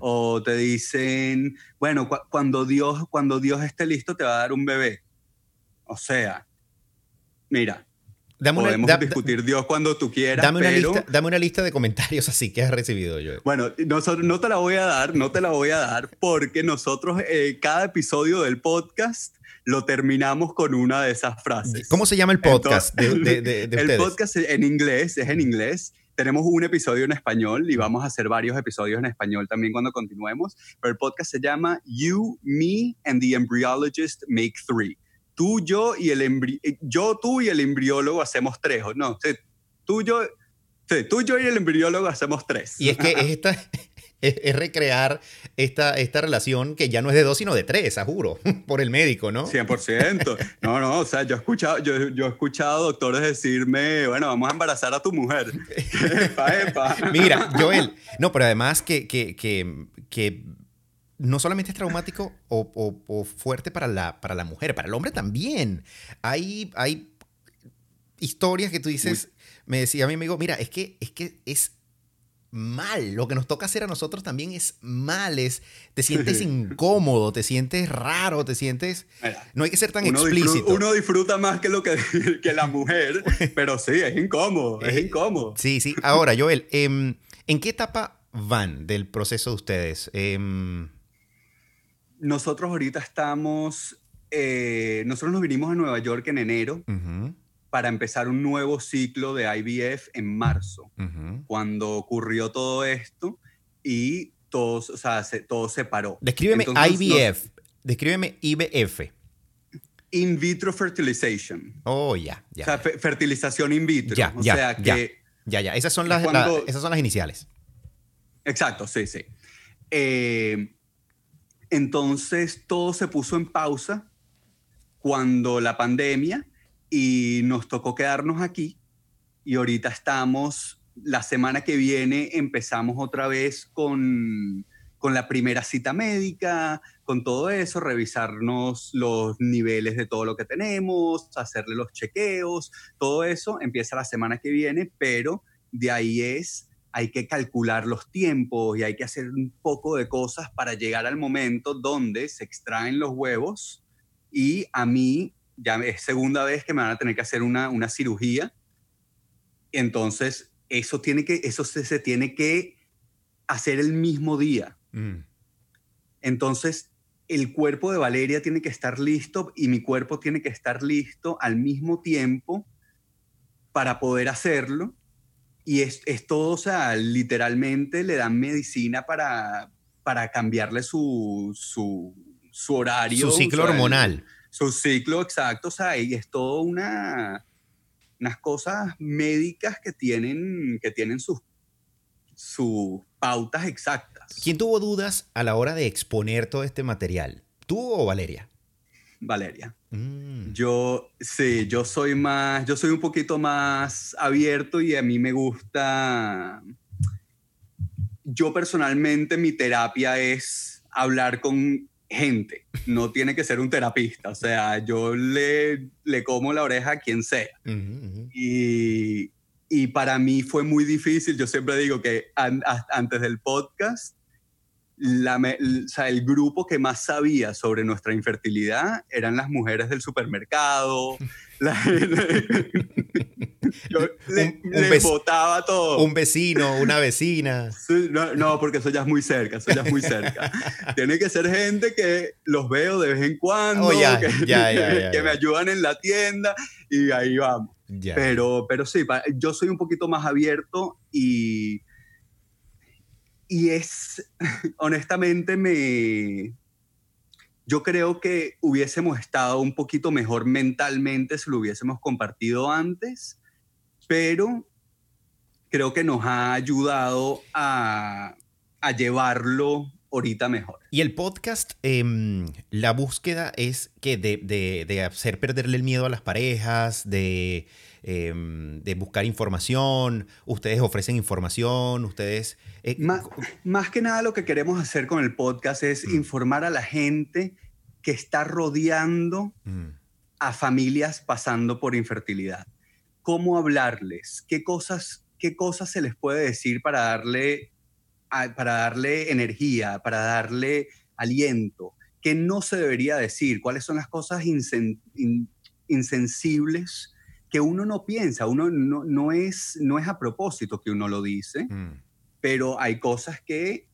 O te dicen, bueno, cuando, Dios, cuando Dios esté listo te va a dar un bebé. O sea, mira, podemos discutir Dios cuando tú quieras. Dame una, lista, dame una lista de comentarios así que has recibido yo. Bueno, nosotros, no te la voy a dar, no te la voy a dar porque nosotros eh, cada episodio del podcast lo terminamos con una de esas frases. ¿Cómo se llama el podcast de, El podcast en inglés, es en inglés tenemos un episodio en español y vamos a hacer varios episodios en español también cuando continuemos, pero el podcast se llama You, Me and the Embryologist Make Three. Tú, yo y el eh, yo, tú y el embriólogo hacemos tres, ¿no? tú, yo, tú, yo y el embriólogo hacemos tres. Y es que es esta, es, recrear esta, esta relación que ya no es de dos, sino de tres, a juro, por el médico, ¿no? 100%. No, no, o sea, yo he escuchado, yo, yo he escuchado doctores decirme, bueno, vamos a embarazar a tu mujer. Mira, Joel, no, pero además que, que, que, que no solamente es traumático o, o, fuerte para la, para la mujer, para el hombre también. Hay, hay historias que tú dices, me decía mi amigo, mira, es que, es que es mal. Lo que nos toca hacer a nosotros también es mal. Es, te sientes incómodo, te sientes raro, te sientes... no hay que ser tan explícito. uno disfruta más que, lo que, que la mujer, pero sí, es incómodo, es, incómodo. Sí, sí. Ahora, Joel, em, ¿en qué etapa van del proceso de ustedes? Em, nosotros ahorita estamos... Eh, nosotros nos vinimos a Nueva York en enero para empezar un nuevo ciclo de IVF en marzo, cuando ocurrió todo esto y todo, o sea, se, todo se paró. Descríbeme IVF, descríbeme IVF. In vitro fertilization. Oh, ya, ya. O sea, fertilización in vitro. Ya, o ya, sea que, ya, ya, Esas son las, esas son las iniciales. Exacto, sí, sí. Eh, entonces todo se puso en pausa cuando la pandemia y nos tocó quedarnos aquí y ahorita estamos, la semana que viene empezamos otra vez con, con la primera cita médica, con todo eso, revisarnos los niveles de todo lo que tenemos, hacerle los chequeos, todo eso empieza la semana que viene, pero de ahí es, hay que calcular los tiempos y hay que hacer un poco de cosas para llegar al momento donde se extraen los huevos. Y a mí ya es segunda vez que me van a tener que hacer una, una cirugía. Entonces, eso, tiene que, eso se, tiene que hacer el mismo día. Mm. Entonces, el cuerpo de Valeria tiene que estar listo y mi cuerpo tiene que estar listo al mismo tiempo para poder hacerlo. Y es, es todo, o sea, literalmente le dan medicina para, para cambiarle su, su, su horario. Su ciclo hormonal su ciclo exacto, o sea, y es todo una, unas cosas médicas que tienen, que tienen sus, sus pautas exactas. ¿Quién tuvo dudas a la hora de exponer todo este material? ¿Tú o Valeria? Valeria. Mm. Yo, sí, yo soy más, yo soy un poquito más abierto y a mí me gusta, yo personalmente mi terapia es hablar con gente. no tiene que ser un terapista. O sea, yo le, le como la oreja a quien sea. Y, y, para mí fue muy difícil. Yo siempre digo que antes del podcast, la, o sea, el grupo que más sabía sobre nuestra infertilidad eran las mujeres del supermercado. Yo le, un, botaba todo. Un vecino, una vecina. no, porque eso ya es muy cerca, eso ya es muy cerca. Tiene que ser gente que los veo de vez en cuando, oh, que, me ayudan en la tienda y ahí vamos. Pero, pero sí, yo soy un poquito más abierto y, y es, honestamente, me, yo creo que hubiésemos estado un poquito mejor mentalmente si lo hubiésemos compartido antes, pero creo que nos ha ayudado a, llevarlo ahorita mejor. Y el podcast, em, la búsqueda es que de, hacer perderle el miedo a las parejas, de, em, buscar información, ustedes ofrecen información, ustedes... Eh, más, que nada lo que queremos hacer con el podcast es mm. informar a la gente que está rodeando mm. a familias pasando por infertilidad cómo hablarles, qué cosas, qué cosas se les puede decir para darle, para darle energía, para darle aliento, qué no se debería decir, cuáles son las cosas insensibles que uno no piensa, uno no, no, es, no es a propósito que uno lo dice, mm. pero hay cosas que,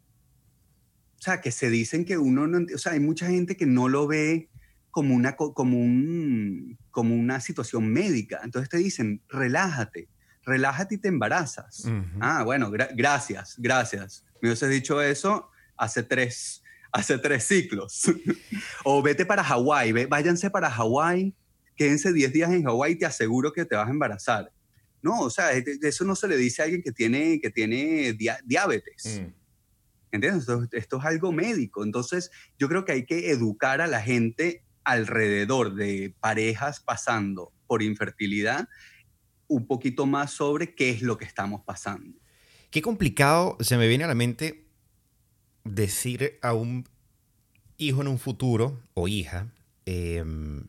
o sea, que se dicen que uno no, o sea, hay mucha gente que no lo ve como una, como, un, como una situación médica. Entonces te dicen, relájate, relájate y te embarazas. Ah, bueno, gracias, gracias. Me hubieses dicho eso hace tres, hace tres ciclos. o vete para Hawái, váyanse para Hawái, quédense 10 días en Hawái y te aseguro que te vas a embarazar. No, o sea, eso no se le dice a alguien que tiene, que tiene diabetes. Mm. ¿Entiendes? esto, es algo médico. Entonces, yo creo que hay que educar a la gente alrededor de parejas pasando por infertilidad, un poquito más sobre qué es lo que estamos pasando. Qué complicado se me viene a la mente decir a un hijo en un futuro o hija em,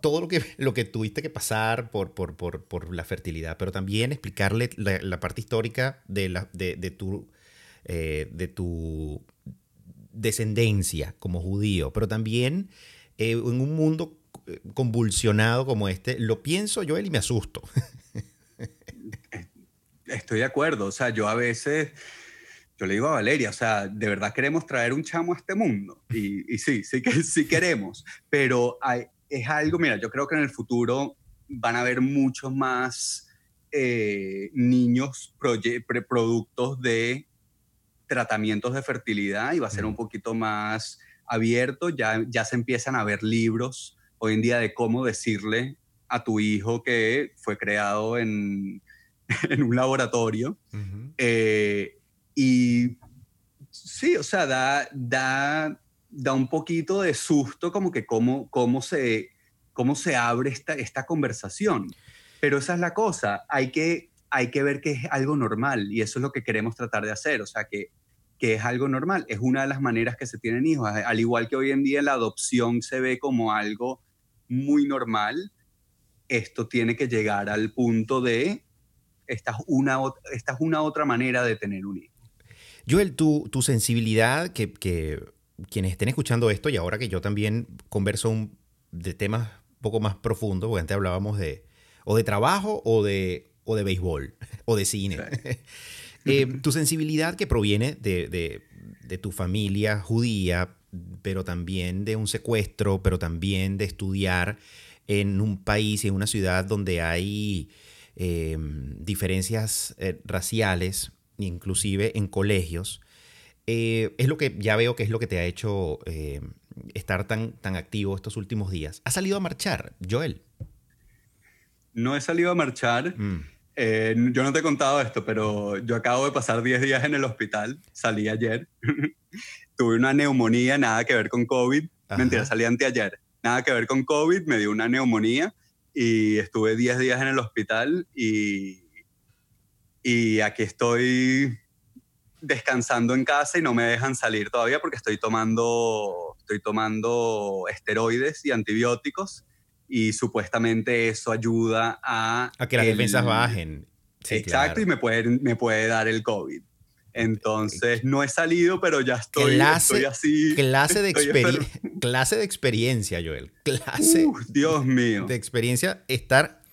todo lo que, lo que tuviste que pasar por, por, la fertilidad, pero también explicarle la, parte histórica de, la, de, tu, eh, de tu descendencia como judío, pero también eh, en un mundo eh, convulsionado como este, lo pienso yo y me asusto. Estoy de acuerdo, o sea, yo a veces, yo le digo a Valeria, o sea, de verdad queremos traer un chamo a este mundo. Y, sí, sí que sí queremos, pero es algo, mira, yo creo que en el futuro van a haber muchos más eh, niños productos de tratamientos de fertilidad y va a ser un poquito más abierto, ya, ya se empiezan a ver libros hoy en día de cómo decirle a tu hijo que fue creado en, en un laboratorio. Eh, y sí, o sea, da, da, da un poquito de susto como que cómo, cómo, se, cómo se abre esta, esta conversación. Pero esa es la cosa, hay que, hay que ver que es algo normal y eso es lo que queremos tratar de hacer, o sea, que que es algo normal, es una de las maneras que se tienen hijos, al igual que hoy en día la adopción se ve como algo muy normal, esto tiene que llegar al punto de, esta es una, esta es una otra manera de tener un hijo. Joel, tu, tu sensibilidad, que, que, quienes estén escuchando esto y ahora que yo también converso de temas un poco más profundos, porque antes hablábamos de o de trabajo o de, o de béisbol o de cine. Eh, tu sensibilidad que proviene de, tu familia judía, pero también de un secuestro, pero también de estudiar en un país y en una ciudad donde hay eh, diferencias eh, raciales, inclusive en colegios, es lo que ya veo que es lo que te ha hecho estar tan, tan activo estos últimos días. ¿Has salido a marchar, Joel? No he salido a marchar. Mm. Eh, yo no te he contado esto, pero yo acabo de pasar 10 días en el hospital, salí ayer, tuve una neumonía, nada que ver con COVID, mentira, salí anteayer, nada que ver con COVID, me dio una neumonía y estuve 10 días en el hospital y, y aquí estoy descansando en casa y no me dejan salir todavía porque estoy tomando, estoy tomando esteroides y antibióticos y supuestamente eso ayuda a... A que las defensas bajen. exacto, y me puede, me puede dar el COVID. Entonces, no he salido, pero ya estoy, clase, así. Clase de, clase de experiencia, Joel. Clase Dios mío. de experiencia estar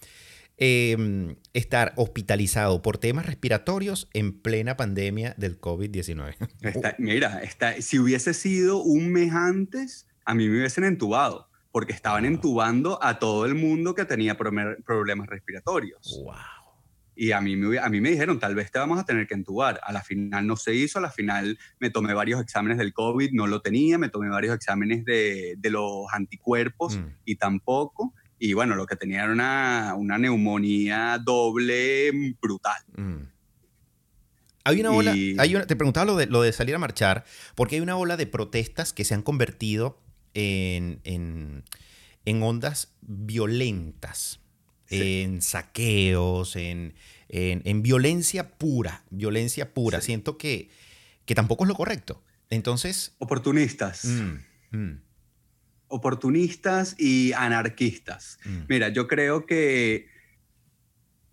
Em, estar hospitalizado por temas respiratorios en plena pandemia del COVID-19. Mira, está, si hubiese sido un mes antes, a mí me hubiesen entubado, porque estaban entubando a todo el mundo que tenía problemas respiratorios. Wow. Y a mí, me, a mí me dijeron, tal vez te vamos a tener que entubar. A la final no se hizo, a la final me tomé varios exámenes del COVID, no lo tenía, me tomé varios exámenes de, de los anticuerpos mm. y tampoco. Y bueno, lo que tenía era una, una neumonía doble brutal. Mm. Hay una ola, hay te preguntaba lo de, lo de salir a marchar, porque hay una ola de protestas que se han convertido en, en, en ondas violentas, en saqueos, en, en, violencia pura, violencia pura. Siento que, que tampoco es lo correcto. Entonces... Oportunistas. Mm, mm oportunistas y anarquistas. Mm. Mira, yo creo que,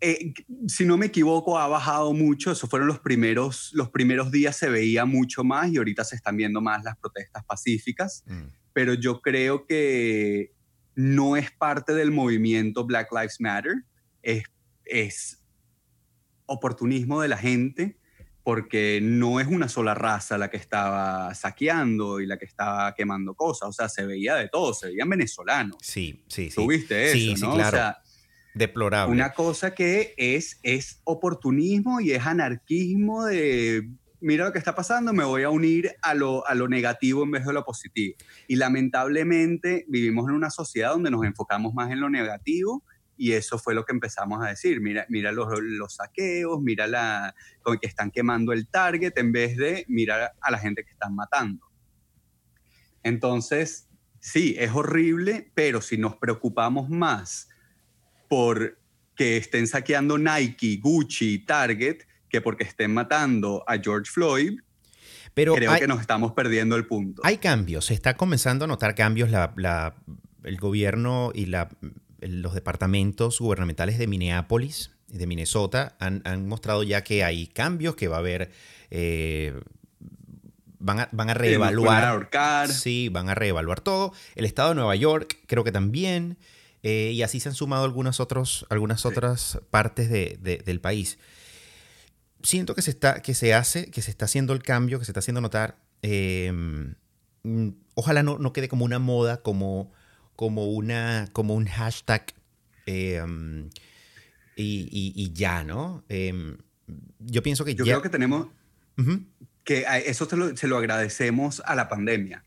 eh, si no me equivoco, ha bajado mucho. Esos fueron los primeros, los primeros días, se veía mucho más y ahorita se están viendo más las protestas pacíficas. Mm. Pero yo creo que no es parte del movimiento Black Lives Matter, es, es oportunismo de la gente porque no es una sola raza la que estaba saqueando y la que estaba quemando cosas, o sea, se veía de todo, se veían venezolanos. Sí, sí, sí. ¿Tuviste eso, sí, sí, claro. O sea, Deplorable. Una cosa que es, es oportunismo y es anarquismo de, mira lo que está pasando, me voy a unir a lo, a lo negativo en vez de lo positivo. Y lamentablemente vivimos en una sociedad donde nos enfocamos más en lo negativo y eso fue lo que empezamos a decir. Mira, mira los, los saqueos, mira la, que están quemando el target en vez de mirar a la gente que están matando. Entonces, sí, es horrible, pero si nos preocupamos más por que estén saqueando Nike, Gucci, Target, que porque estén matando a George Floyd, pero creo que nos estamos perdiendo el punto. Hay cambios, se está comenzando a notar cambios. La, el gobierno y la los departamentos gubernamentales de Minneapolis, de Minnesota, han, mostrado ya que hay cambios, que va a haber... Eh, van, a, van a reevaluar. Sí, van a reevaluar todo. El estado de Nueva York, creo que también. Eh, y así se han sumado algunas, otros, algunas otras partes del país. Siento que se, está, que se hace, que se está haciendo el cambio, que se está haciendo notar. Eh, ojalá no, no, quede como una moda, como como, una, como un hashtag em, y, ya, ¿no? Em, yo pienso que yo creo que tenemos que eso se lo, agradecemos a la pandemia.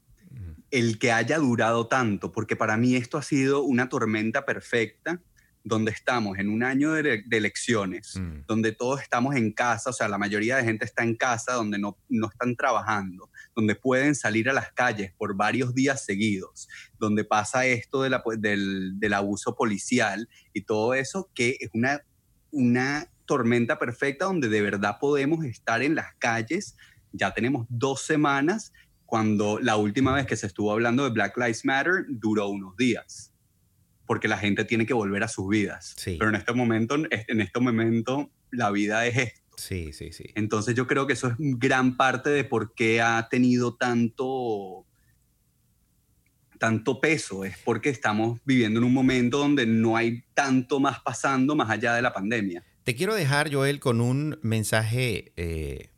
El que haya durado tanto, porque para mí esto ha sido una tormenta perfecta donde estamos en un año de, elecciones, mm. donde todos estamos en casa, o sea, la mayoría de gente está en casa, donde no, no están trabajando, donde pueden salir a las calles por varios días seguidos, donde pasa esto de la, del, del, abuso policial y todo eso, que es una, una tormenta perfecta donde de verdad podemos estar en las calles. Ya tenemos dos semanas cuando la última vez que se estuvo hablando de Black Lives Matter duró unos días porque la gente tiene que volver a sus vidas. Pero en este momento, en este momento, la vida es esto. Sí, sí, sí. Entonces yo creo que eso es gran parte de por qué ha tenido tanto, tanto peso. Es porque estamos viviendo en un momento donde no hay tanto más pasando más allá de la pandemia. Te quiero dejar, Joel, con un mensaje eh,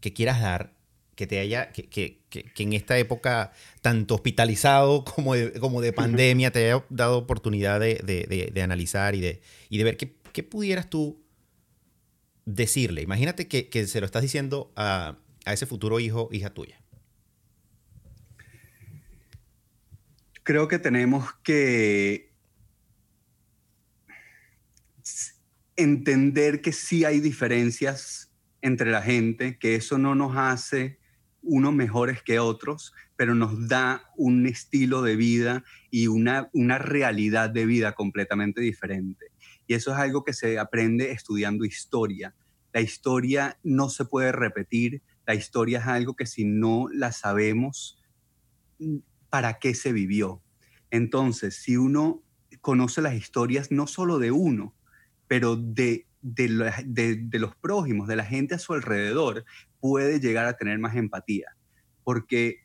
que quieras dar que te haya, que, que, que, en esta época tanto hospitalizado como de, como de pandemia te haya dado oportunidad de, de, de analizar y de, y de ver qué, qué, pudieras tú decirle. Imagínate que, que se lo estás diciendo a, a, ese futuro hijo, hija tuya. Creo que tenemos que entender que sí hay diferencias entre la gente, que eso no nos hace unos mejores que otros, pero nos da un estilo de vida y una, una realidad de vida completamente diferente. Y eso es algo que se aprende estudiando historia. La historia no se puede repetir, la historia es algo que si no la sabemos, ¿para qué se vivió? Entonces, si uno conoce las historias no solo de uno, pero de, de, los prójimos, de la gente a su alrededor, puede llegar a tener más empatía. Porque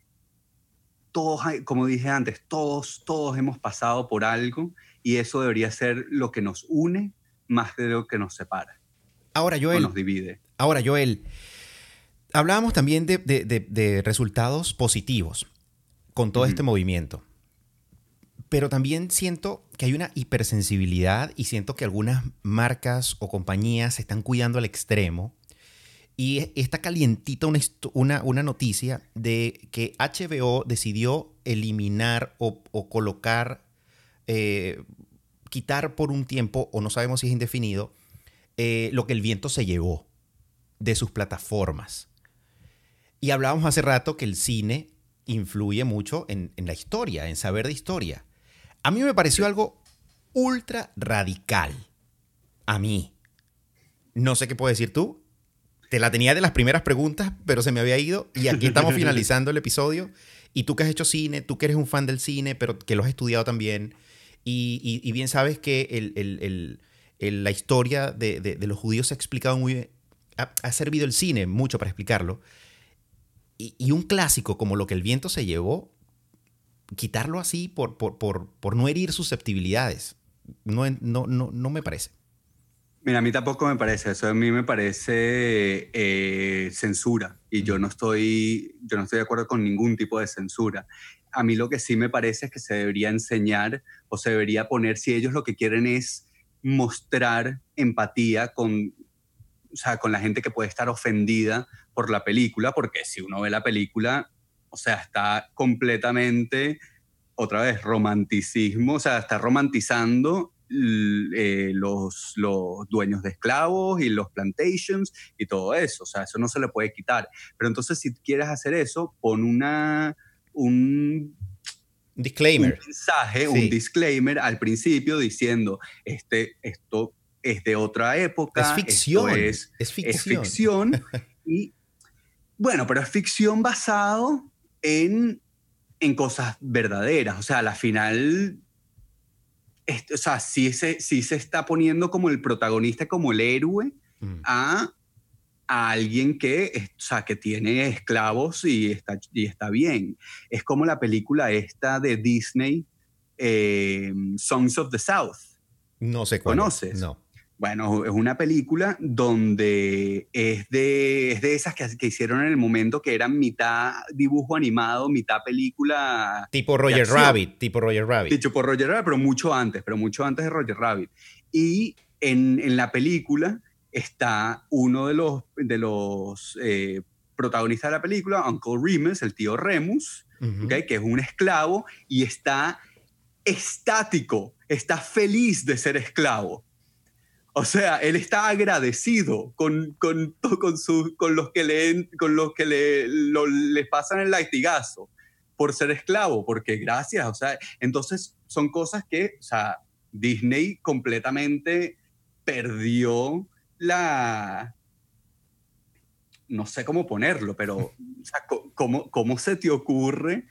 todos, como dije antes, todos, todos hemos pasado por algo y eso debería ser lo que nos une más de lo que nos separa. Ahora, Joel. nos divide. Ahora, Joel, hablábamos también de, resultados positivos con todo este movimiento. Pero también siento que hay una hipersensibilidad y siento que algunas marcas o compañías se están cuidando al extremo. Y está calientita una, una, noticia de que HBO decidió eliminar o, colocar, eh, quitar por un tiempo, o no sabemos si es indefinido, eh, lo que el viento se llevó de sus plataformas. Y hablábamos hace rato que el cine influye mucho en, en la historia, en saber de historia. A mí me pareció algo ultra radical. A mí. No sé qué puedes decir tú. Te la tenía de las primeras preguntas, pero se me había ido. Y aquí estamos finalizando el episodio. Y tú que has hecho cine, tú que eres un fan del cine, pero que lo has estudiado también. Y, bien sabes que la historia de, los judíos se ha explicado muy bien. Ha, servido el cine mucho para explicarlo. Y, y, un clásico como Lo que el viento se llevó quitarlo así por, por, no herir susceptibilidades. No, no, no, me parece. Mira, a mí tampoco me parece eso. A mí me parece eh, censura y yo no, estoy, yo no estoy de acuerdo con ningún tipo de censura. A mí lo que sí me parece es que se debería enseñar o se debería poner, si ellos lo que quieren es mostrar empatía con, o sea, con la gente que puede estar ofendida por la película, porque si uno ve la película, o sea, está completamente, otra vez, romanticismo, o sea, está romantizando eh, los, los dueños de esclavos y los plantations y todo eso, o sea, eso no se le puede quitar. Pero entonces si quieres hacer eso, pon una, un disclaimer. Un mensaje, un disclaimer al principio diciendo, este, esto es de otra época. Es ficción. Es, ficción. Es ficción y, bueno, pero es ficción basado en, en cosas verdaderas. O sea, a la final, o sea, sí se, se está poniendo como el protagonista, como el héroe, mm. a, a, alguien que, o sea, que tiene esclavos y está, y está bien. Es como la película esta de Disney, eh, Songs of the South. No sé cuál. ¿Conoces? No. Bueno, es una película donde es de, es de esas que, que, hicieron en el momento que eran mitad dibujo animado, mitad película. Tipo Roger Rabbit, tipo Roger Rabbit. Tipo Roger Rabbit, pero mucho antes, pero mucho antes de Roger Rabbit. Y en, en la película está uno de los, de los eh, protagonistas de la película, Uncle Remus, el tío Remus, que es un esclavo y está estático, está feliz de ser esclavo o sea, él está agradecido con, con, con, con los que, le, con los que le, le pasan el latigazo por ser esclavo, porque gracias, o sea, entonces son cosas que, o sea, Disney completamente perdió la, no sé cómo ponerlo, pero, o sea, ¿cómo, ¿cómo se te ocurre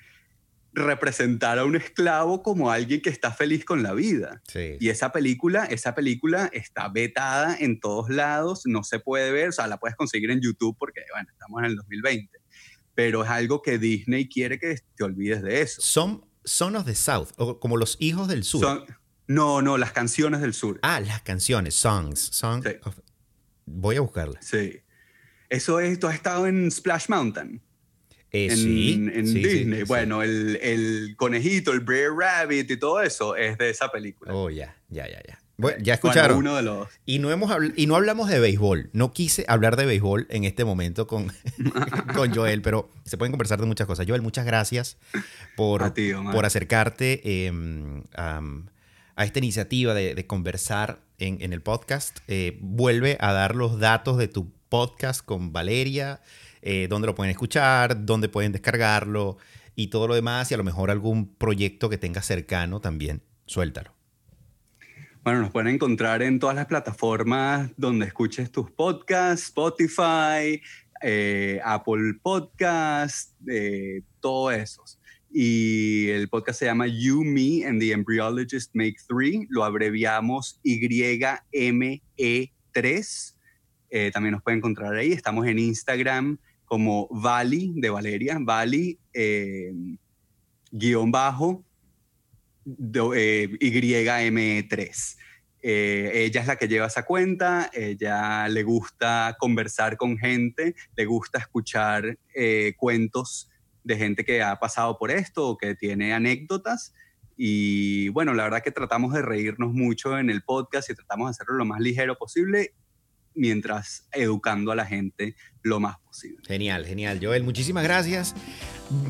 representar a un esclavo como alguien que está feliz con la vida. Y esa película, esa película está vetada en todos lados, no se puede ver, o sea, la puedes conseguir en YouTube porque, bueno, estamos en el 2020. Pero es algo que Disney quiere que te olvides de eso. Son Son of the South, o como los hijos del sur. no, no, las canciones del sur. Ah, las canciones, songs. songs Voy a buscarlas. Sí. Eso es, tú has estado en Splash Mountain. Eh, en, en Disney. bueno, el, el, conejito, el Brer Rabbit y todo eso es de esa película. Oh, ya, ya, ya, ya. Bueno, ya escucharon. uno de los... y, no hemos y no hablamos de béisbol. No quise hablar de béisbol en este momento con, con Joel, pero se pueden conversar de muchas cosas. Joel, muchas gracias por, por acercarte em, a esta iniciativa de, de conversar en, en, el podcast. Eh, vuelve a dar los datos de tu podcast con Valeria. Eh, dónde lo pueden escuchar, dónde pueden descargarlo y todo lo demás, y a lo mejor algún proyecto que tenga cercano también, suéltalo. Bueno, nos pueden encontrar en todas las plataformas donde escuches tus podcasts, Spotify, eh, Apple Podcast, eh, todo eso. Y el podcast se llama You, Me and the Embryologist Make Three. Lo abreviamos YME3. Eh, también nos pueden encontrar ahí. Estamos en Instagram como Vali de Valeria, Vali eh, guion bajo eh, YM3. ella es la que lleva esa cuenta, ella le gusta conversar con gente, le gusta escuchar cuentos de gente que ha pasado por esto o que tiene anécdotas. Y bueno, la verdad que tratamos de reírnos mucho en el podcast y tratamos de hacerlo lo más ligero posible mientras educando a la gente lo más posible. Genial, genial. Joel, muchísimas gracias.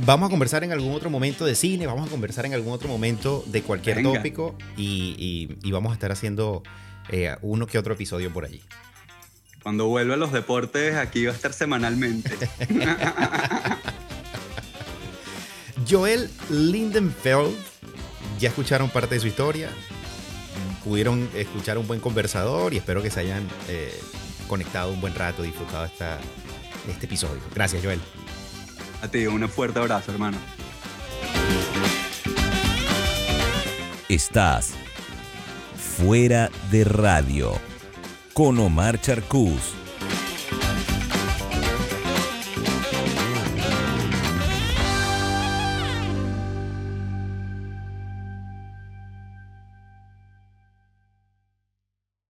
Vamos a conversar en algún otro momento de cine, vamos a conversar en algún otro momento de cualquier tópico y, vamos a estar haciendo eh, uno que otro episodio por allí. Cuando vuelva a los deportes, aquí va a estar semanalmente. Joel Lindenfeld, ya escucharon parte de su historia, pudieron escuchar un buen conversador y espero que se hayan eh, conectado un buen rato, disfrutado esta, este episodio. Gracias, Joel. A ti, un fuerte abrazo, hermano. Estás fuera de radio con Omar Charcus.